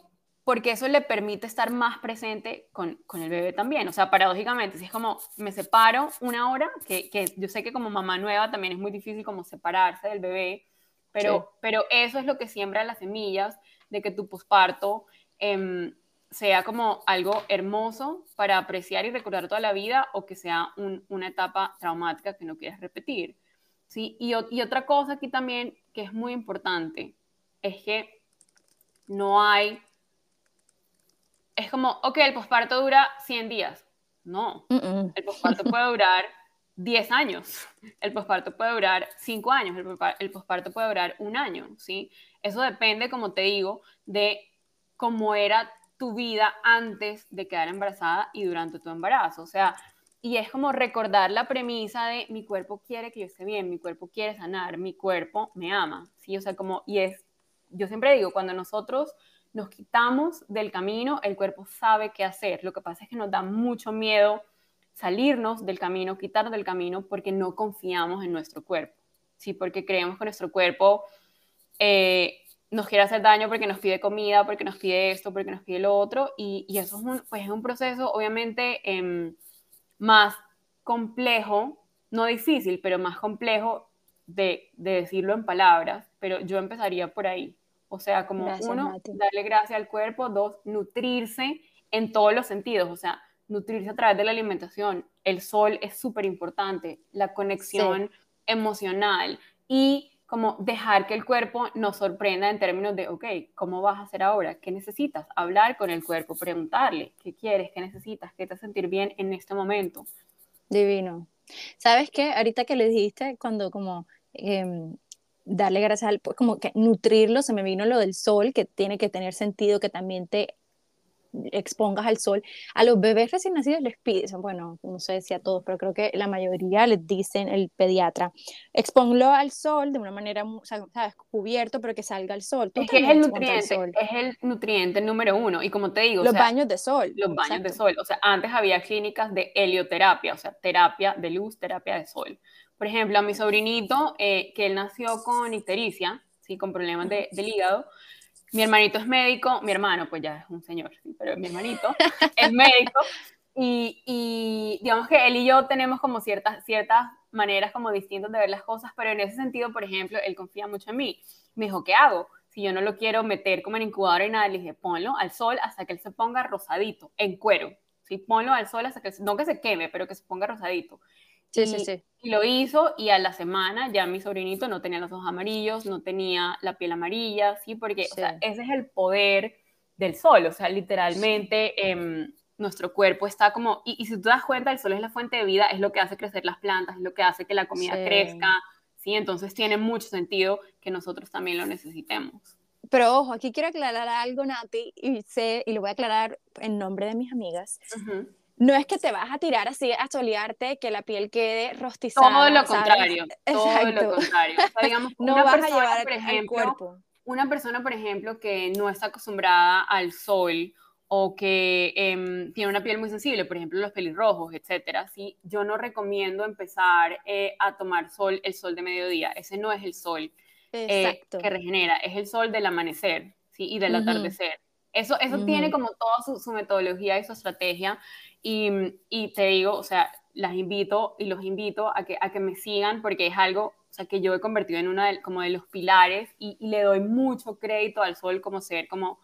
porque eso le permite estar más presente con, con, el bebé también. O sea, paradójicamente, si es como me separo una hora, que, que, yo sé que como mamá nueva también es muy difícil como separarse del bebé, pero, pero eso es lo que siembra las semillas de que tu posparto em, sea como algo hermoso para apreciar y recordar toda la vida o que sea una etapa traumática que no quieres repetir. ¿sí? Y, y otra cosa aquí también que es muy importante es que no hay... Es como, ok, el posparto dura 100 días. No, el posparto puede durar 10 años, el posparto puede durar 5 años, el posparto puede durar un año, ¿sí? Eso depende, como te digo, de cómo era tu vida antes de quedar embarazada y durante tu embarazo. O sea, y es como recordar la premisa de mi cuerpo quiere que yo esté bien, mi cuerpo quiere sanar, mi cuerpo me ama, ¿sí? O sea, como, y es, yo siempre digo, cuando nosotros nos quitamos del camino, el cuerpo sabe qué hacer. Lo que pasa es que nos da mucho miedo salirnos del camino, quitarnos del camino, porque no confiamos en nuestro cuerpo, ¿sí? Porque creemos que nuestro cuerpo eh, nos quiere hacer daño porque nos pide comida, porque nos pide esto, porque nos pide lo otro, y, eso es un, pues es un proceso obviamente em, más complejo, no difícil, pero más complejo de, decirlo en palabras, pero yo empezaría por ahí. O sea, como uno, darle gracias al cuerpo, dos, nutrirse en todos los sentidos, o sea, nutrirse a través de la alimentación. El sol es súper importante, la conexión emocional y como dejar que el cuerpo nos sorprenda en términos de, ok, ¿cómo vas a hacer ahora? ¿Qué necesitas? Hablar con el cuerpo, preguntarle, ¿qué quieres? ¿Qué necesitas? ¿Qué te sentir bien en este momento? Divino. ¿Sabes qué? Ahorita que le dijiste, cuando como em, darle gracias al, como que nutrirlo, se me vino lo del sol, que tiene que tener sentido, que también te expongas al sol. A los bebés recién nacidos les piden, bueno, no sé si a todos, pero creo que la mayoría les dicen el pediatra, exponlo al sol de una manera, sabes, cubierto, pero que salga al sol. Es que es el nutriente, es el nutriente número uno. Y como te digo, los baños de sol. Los baños de sol. O sea, antes había clínicas de helioterapia, o sea, terapia de luz, terapia de sol. Por ejemplo, a mi sobrinito, eh, que él nació con ictericia, ¿sí? con problemas de, del hígado, mi hermanito es médico, mi hermano, pues ya es un señor, pero mi hermanito es médico. Y, y, digamos que él y yo tenemos como ciertas, ciertas maneras como distintas de ver las cosas, pero en ese sentido, por ejemplo, él confía mucho en mí. Me dijo, ¿qué hago? Si yo no lo quiero meter como en incubadora y nada, le dije, ponlo al sol hasta que él se ponga rosadito, en cuero. ¿sí? Ponlo al sol hasta que, no que se queme, pero que se ponga rosadito. Sí, y, sí, sí. Y lo hizo y a la semana ya mi sobrinito no tenía los ojos amarillos, no tenía la piel amarilla, ¿sí? Porque O sea, ese es el poder del sol, o sea, literalmente em, nuestro cuerpo está como, y, y, si tú te das cuenta, el sol es la fuente de vida, es lo que hace crecer las plantas, es lo que hace que la comida crezca, ¿sí? Entonces tiene mucho sentido que nosotros también lo necesitemos. Pero ojo, aquí quiero aclarar algo, Nati, y sé, y lo voy a aclarar en nombre de mis amigas no es que te vas a tirar así a solearte, que la piel quede rostizada. Todo lo contrario, todo lo contrario. O sea, digamos, no una vas persona, a llevar por ejemplo, cuerpo. Una persona, por ejemplo, que no está acostumbrada al sol o que em, tiene una piel muy sensible, por ejemplo, los pelirrojos, etcétera, ¿sí? yo no recomiendo empezar eh, a tomar sol, el sol de mediodía. Ese no es el sol eh, que regenera, es el sol del amanecer ¿sí? y del atardecer. Eso, eso tiene como toda su, su, metodología y su estrategia y, te digo, o sea, las invito y los invito a que, a que me sigan porque es algo, o sea, que yo he convertido en uno de, como de los pilares y, le doy mucho crédito al sol como ser como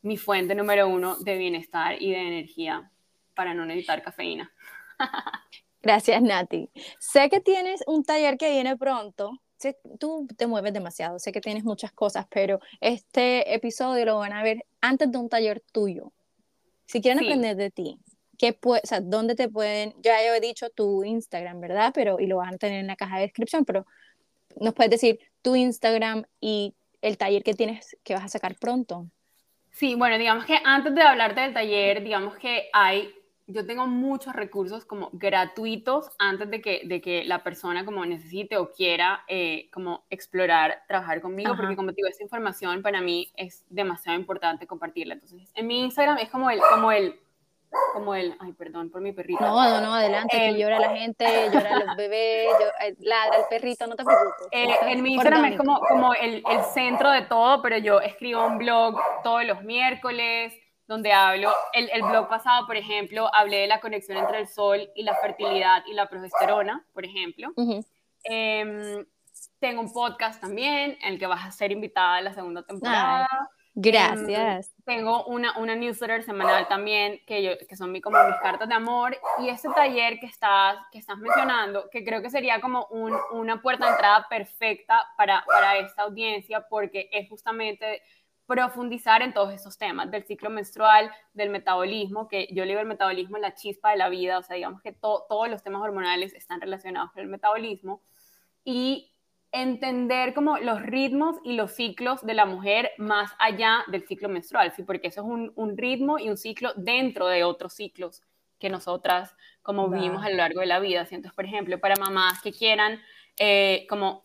mi fuente número uno de bienestar y de energía para no necesitar cafeína. Gracias, Nati. Sé que tienes un taller que viene pronto. Sé, tú te mueves demasiado, sé que tienes muchas cosas, pero este episodio lo van a ver antes de un taller tuyo. Si quieren aprender de ti, qué o sea, dónde te pueden, ya yo he dicho tu Instagram, ¿verdad? Pero, y lo van a tener en la caja de descripción, pero nos puedes decir tu Instagram y el taller que tienes, que vas a sacar pronto. Sí, bueno, digamos que antes de hablarte del taller, digamos que hay, yo tengo muchos recursos como gratuitos antes de que, de que la persona como necesite o quiera eh, como explorar, trabajar conmigo, porque como te digo, esa información para mí es demasiado importante compartirla. Entonces, en mi Instagram es como el, como el como el, ay, perdón por mi perrito. No, no, no, adelante, que llora la gente, llora los bebés, eh, ladra el perrito, no te preocupes. Eh, en mi Instagram es como, como el, el, centro de todo, pero yo escribo un blog todos los miércoles, donde hablo, el, el, blog pasado, por ejemplo, hablé de la conexión entre el sol y la fertilidad y la progesterona, por ejemplo. Em, tengo un podcast también, en el que vas a ser invitada a la segunda temporada. Gracias. Em, tengo una, una newsletter semanal también, que, yo, que son mi, como mis cartas de amor, y ese taller que estás, que estás mencionando, que creo que sería como un, una puerta de entrada perfecta para, para esta audiencia, porque es justamente profundizar en todos esos temas del ciclo menstrual, del metabolismo, que yo le digo el metabolismo la chispa de la vida, o sea, digamos que todos los temas hormonales están relacionados con el metabolismo, y entender como los ritmos y los ciclos de la mujer más allá del ciclo menstrual, ¿sí? porque eso es un, un ritmo y un ciclo dentro de otros ciclos que nosotras como vivimos a lo largo de la vida. Entonces, por ejemplo, para mamás que quieran eh, como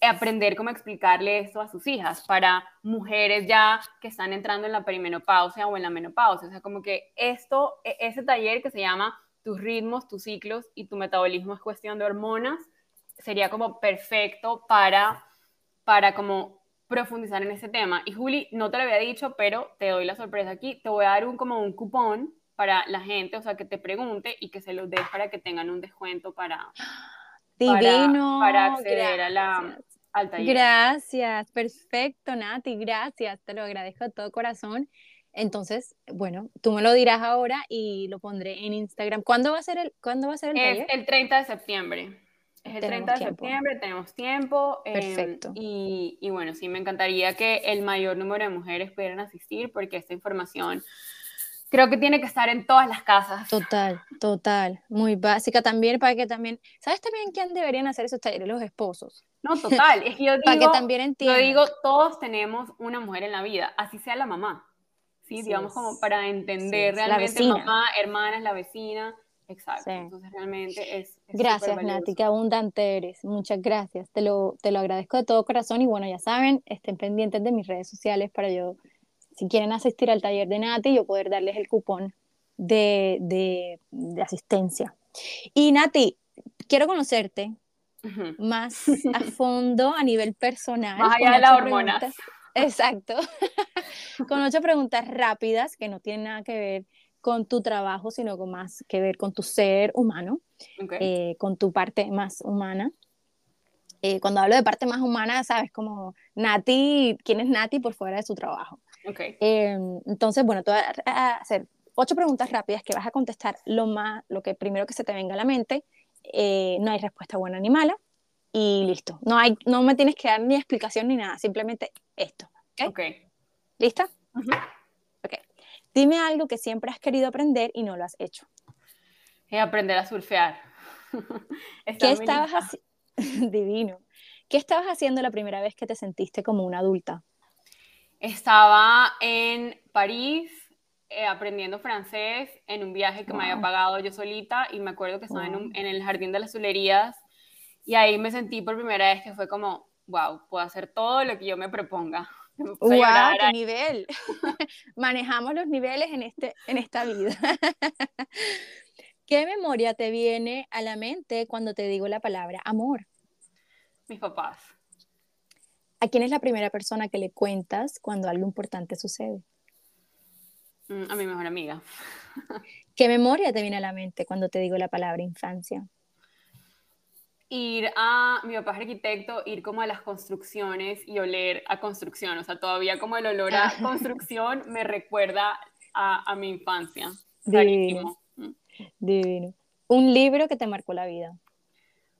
aprender cómo explicarle esto a sus hijas, para mujeres ya que están entrando en la perimenopausia o en la menopausia, o sea, como que esto, e, ese taller que se llama tus ritmos, tus ciclos y tu metabolismo es cuestión de hormonas, sería como perfecto para, para como profundizar en ese tema. Y Juli, no te lo había dicho, pero te doy la sorpresa aquí, te voy a dar un, como un cupón para la gente, o sea, que te pregunte y que se los des para que tengan un descuento para, Divino, para, acceder a la, al taller. Gracias, perfecto, Nati, gracias, te lo agradezco de todo corazón. Entonces, bueno, tú me lo dirás ahora y lo pondré en Instagram. ¿Cuándo va a ser el, ¿cuándo va a ser el taller? Es el 30 de septiembre. Es el 30 de septiembre, tenemos tiempo. Em, Perfecto. y, y, bueno, sí, me encantaría que el mayor número de mujeres pudieran asistir porque esta información creo que tiene que estar en todas las casas. Total, total. Muy básica también para que también... ¿Sabes también quién deberían hacer esos talleres? Los esposos. No, total. Es que yo digo, para que también entiendan. Yo digo, todos tenemos una mujer en la vida, así sea la mamá. Sí, sí digamos como para entender sí, realmente mamá, hermana, es la vecina Exacto. Sí. Entonces realmente es... es gracias, Nati, qué abundante eres. Muchas gracias. Te lo, te lo agradezco de todo corazón y bueno, ya saben, estén pendientes de mis redes sociales para yo, si quieren asistir al taller de Nati, yo poder darles el cupón de, de, de asistencia. Y Nati, quiero conocerte uh -huh. más a fondo a nivel personal. Más allá de las hormonas. Exacto. con ocho preguntas rápidas que no tienen nada que ver con tu trabajo, sino con más que ver con tu ser humano, okay. eh, con tu parte más humana. Eh, cuando hablo de parte más humana, sabes, como Nati, ¿quién es Nati por fuera de su trabajo? Okay. Eh, entonces, bueno, te voy a hacer ocho preguntas rápidas que vas a contestar lo, más, lo que primero que se te venga a la mente. Eh, no hay respuesta buena ni mala y listo. No, hay, no me tienes que dar ni explicación ni nada, simplemente esto. ¿Ok? okay. ¿Lista? Uh -huh. Dime algo que siempre has querido aprender y no lo has hecho. Es aprender a surfear. ¿Qué estabas haciendo? Divino. ¿Qué estabas haciendo la primera vez que te sentiste como una adulta? Estaba en París eh, aprendiendo francés en un viaje que wow. me había pagado yo solita y me acuerdo que estaba wow. en, un, en, el Jardín de las Tulerías y ahí me sentí por primera vez que fue como, wow, puedo hacer todo lo que yo me proponga. ¡Wow! ¡Qué nivel! Manejamos los niveles en, este, en esta vida. ¿Qué memoria te viene a la mente cuando te digo la palabra amor? Mis papás. ¿A quién es la primera persona que le cuentas cuando algo importante sucede? Mm, a mi mejor amiga. ¿Qué memoria te viene a la mente cuando te digo la palabra infancia? Ir a, mi papá es arquitecto, ir como a las construcciones y oler a construcción, o sea, todavía como el olor a construcción me recuerda a, a mi infancia. Divino. Mm. Divino. Un libro que te marcó la vida.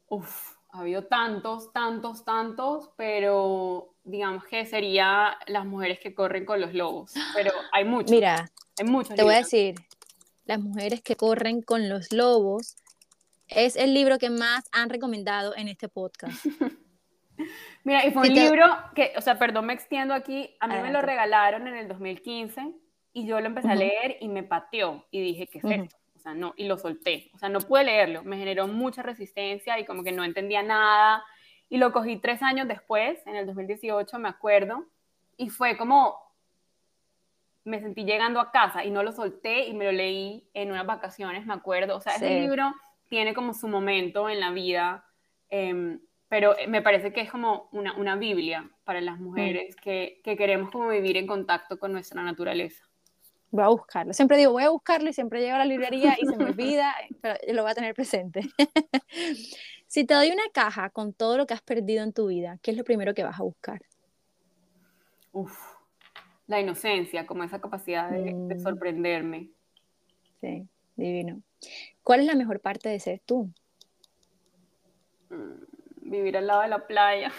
Uf, ha habido tantos, tantos, tantos, pero digamos que sería Las mujeres que corren con los lobos, pero hay muchos. Mira, hay muchos te libros. voy a decir, Las mujeres que corren con los lobos es el libro que más han recomendado en este podcast. Mira, y fue un libro que, o sea, perdón, me extiendo aquí, a mí Adelante. me lo regalaron en el 2015 y yo lo empecé uh -huh. a leer y me pateó y dije, ¿qué es uh -huh. esto? O sea, no, y lo solté, o sea, no pude leerlo, me generó mucha resistencia y como que no entendía nada y lo cogí tres años después, en el 2018, me acuerdo, y fue como, me sentí llegando a casa y no lo solté y me lo leí en unas vacaciones, me acuerdo, o sea, sí. ese libro tiene como su momento en la vida, eh, pero me parece que es como una, una Biblia para las mujeres mm. que, que, queremos como vivir en contacto con nuestra naturaleza. Voy a buscarlo. Siempre digo, voy a buscarlo y siempre llego a la librería y se me olvida, pero lo voy a tener presente. si te doy una caja con todo lo que has perdido en tu vida, ¿qué es lo primero que vas a buscar? Uf, la inocencia, como esa capacidad de, Mm. sorprenderme. Sí, divino. ¿Cuál es la mejor parte de ser tú? Mm, Vivir al lado de la playa.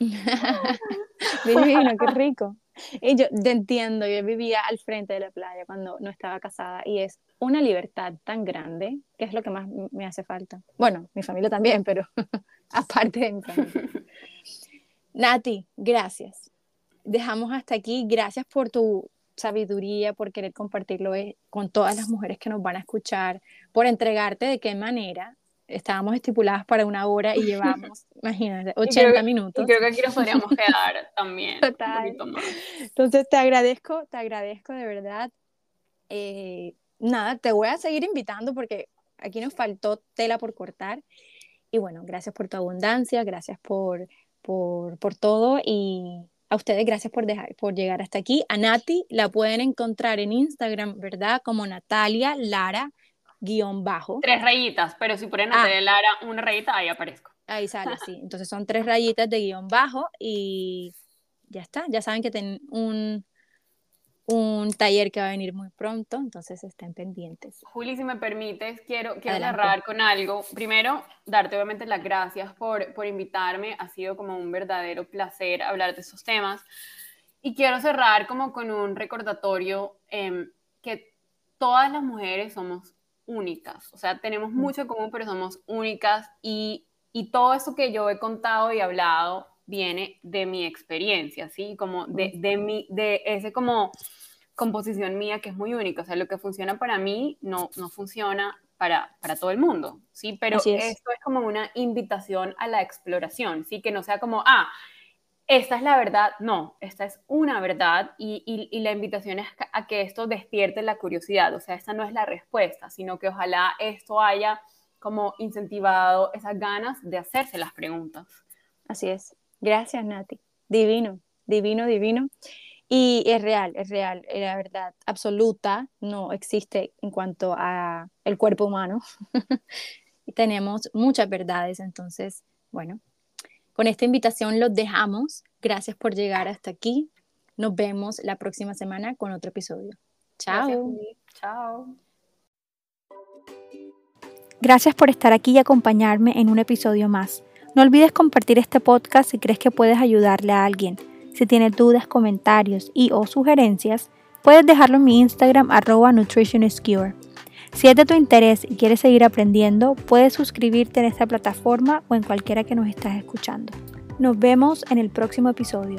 Divino, qué rico. Y yo te entiendo, yo vivía al frente de la playa cuando no estaba casada y es una libertad tan grande que es lo que más me hace falta. Bueno, mi familia también, pero aparte de mi familia. Nati, gracias. Dejamos hasta aquí. Gracias por tu sabiduría, por querer compartirlo eh, con todas las mujeres que nos van a escuchar, por entregarte de qué manera. Estábamos estipuladas para una hora y llevamos, imagínate, 80 creo- minutos. Y creo que aquí nos podríamos quedar también. Total. Un más. Entonces te agradezco, te agradezco de verdad. Eh, nada, te voy a seguir invitando porque aquí nos faltó tela por cortar. Y bueno, gracias por tu abundancia, gracias por, por, por todo y a ustedes gracias por, dejar, por llegar hasta aquí. A Nati la pueden encontrar en Instagram, ¿verdad? Como Natalia Lara guion bajo. Tres rayitas, pero si ponen Ah. a Lara una rayita, ahí aparezco. Ahí sale, sí. Entonces son tres rayitas de guion bajo y ya está. Ya saben que tienen un, un taller que va a venir muy pronto, entonces estén pendientes. Juli, si me permites, quiero, quiero Adelante. cerrar con algo. Primero, darte obviamente las gracias por, por invitarme. Ha sido como un verdadero placer hablar de esos temas. Y quiero cerrar como con un recordatorio em, que todas las mujeres somos únicas. O sea, tenemos mucho en común, pero somos únicas. Y, y todo eso que yo he contado y hablado viene de mi experiencia, ¿sí? Como de, de, mi, de ese como composición mía que es muy única. O sea, lo que funciona para mí no, no funciona para, para todo el mundo, ¿sí? Pero es. esto es como una invitación a la exploración, ¿sí? Que no sea como, ah, esta es la verdad. No, esta es una verdad y, y, y la invitación es a que esto despierte la curiosidad. O sea, esta no es la respuesta, sino que ojalá esto haya como incentivado esas ganas de hacerse las preguntas. Así es. Gracias, Nati. Divino, divino, divino. Y es real, es real, es la verdad absoluta no existe en cuanto a el cuerpo humano. y tenemos muchas verdades, entonces, bueno, con esta invitación los dejamos. Gracias por llegar hasta aquí. Nos vemos la próxima semana con otro episodio. Chao. Gracias. Chao. Gracias por estar aquí y acompañarme en un episodio más. No olvides compartir este podcast si crees que puedes ayudarle a alguien. Si tienes dudas, comentarios y o sugerencias, puedes dejarlo en mi Instagram arroba. Si es de tu interés y quieres seguir aprendiendo, puedes suscribirte en esta plataforma o en cualquiera que nos estás escuchando. Nos vemos en el próximo episodio.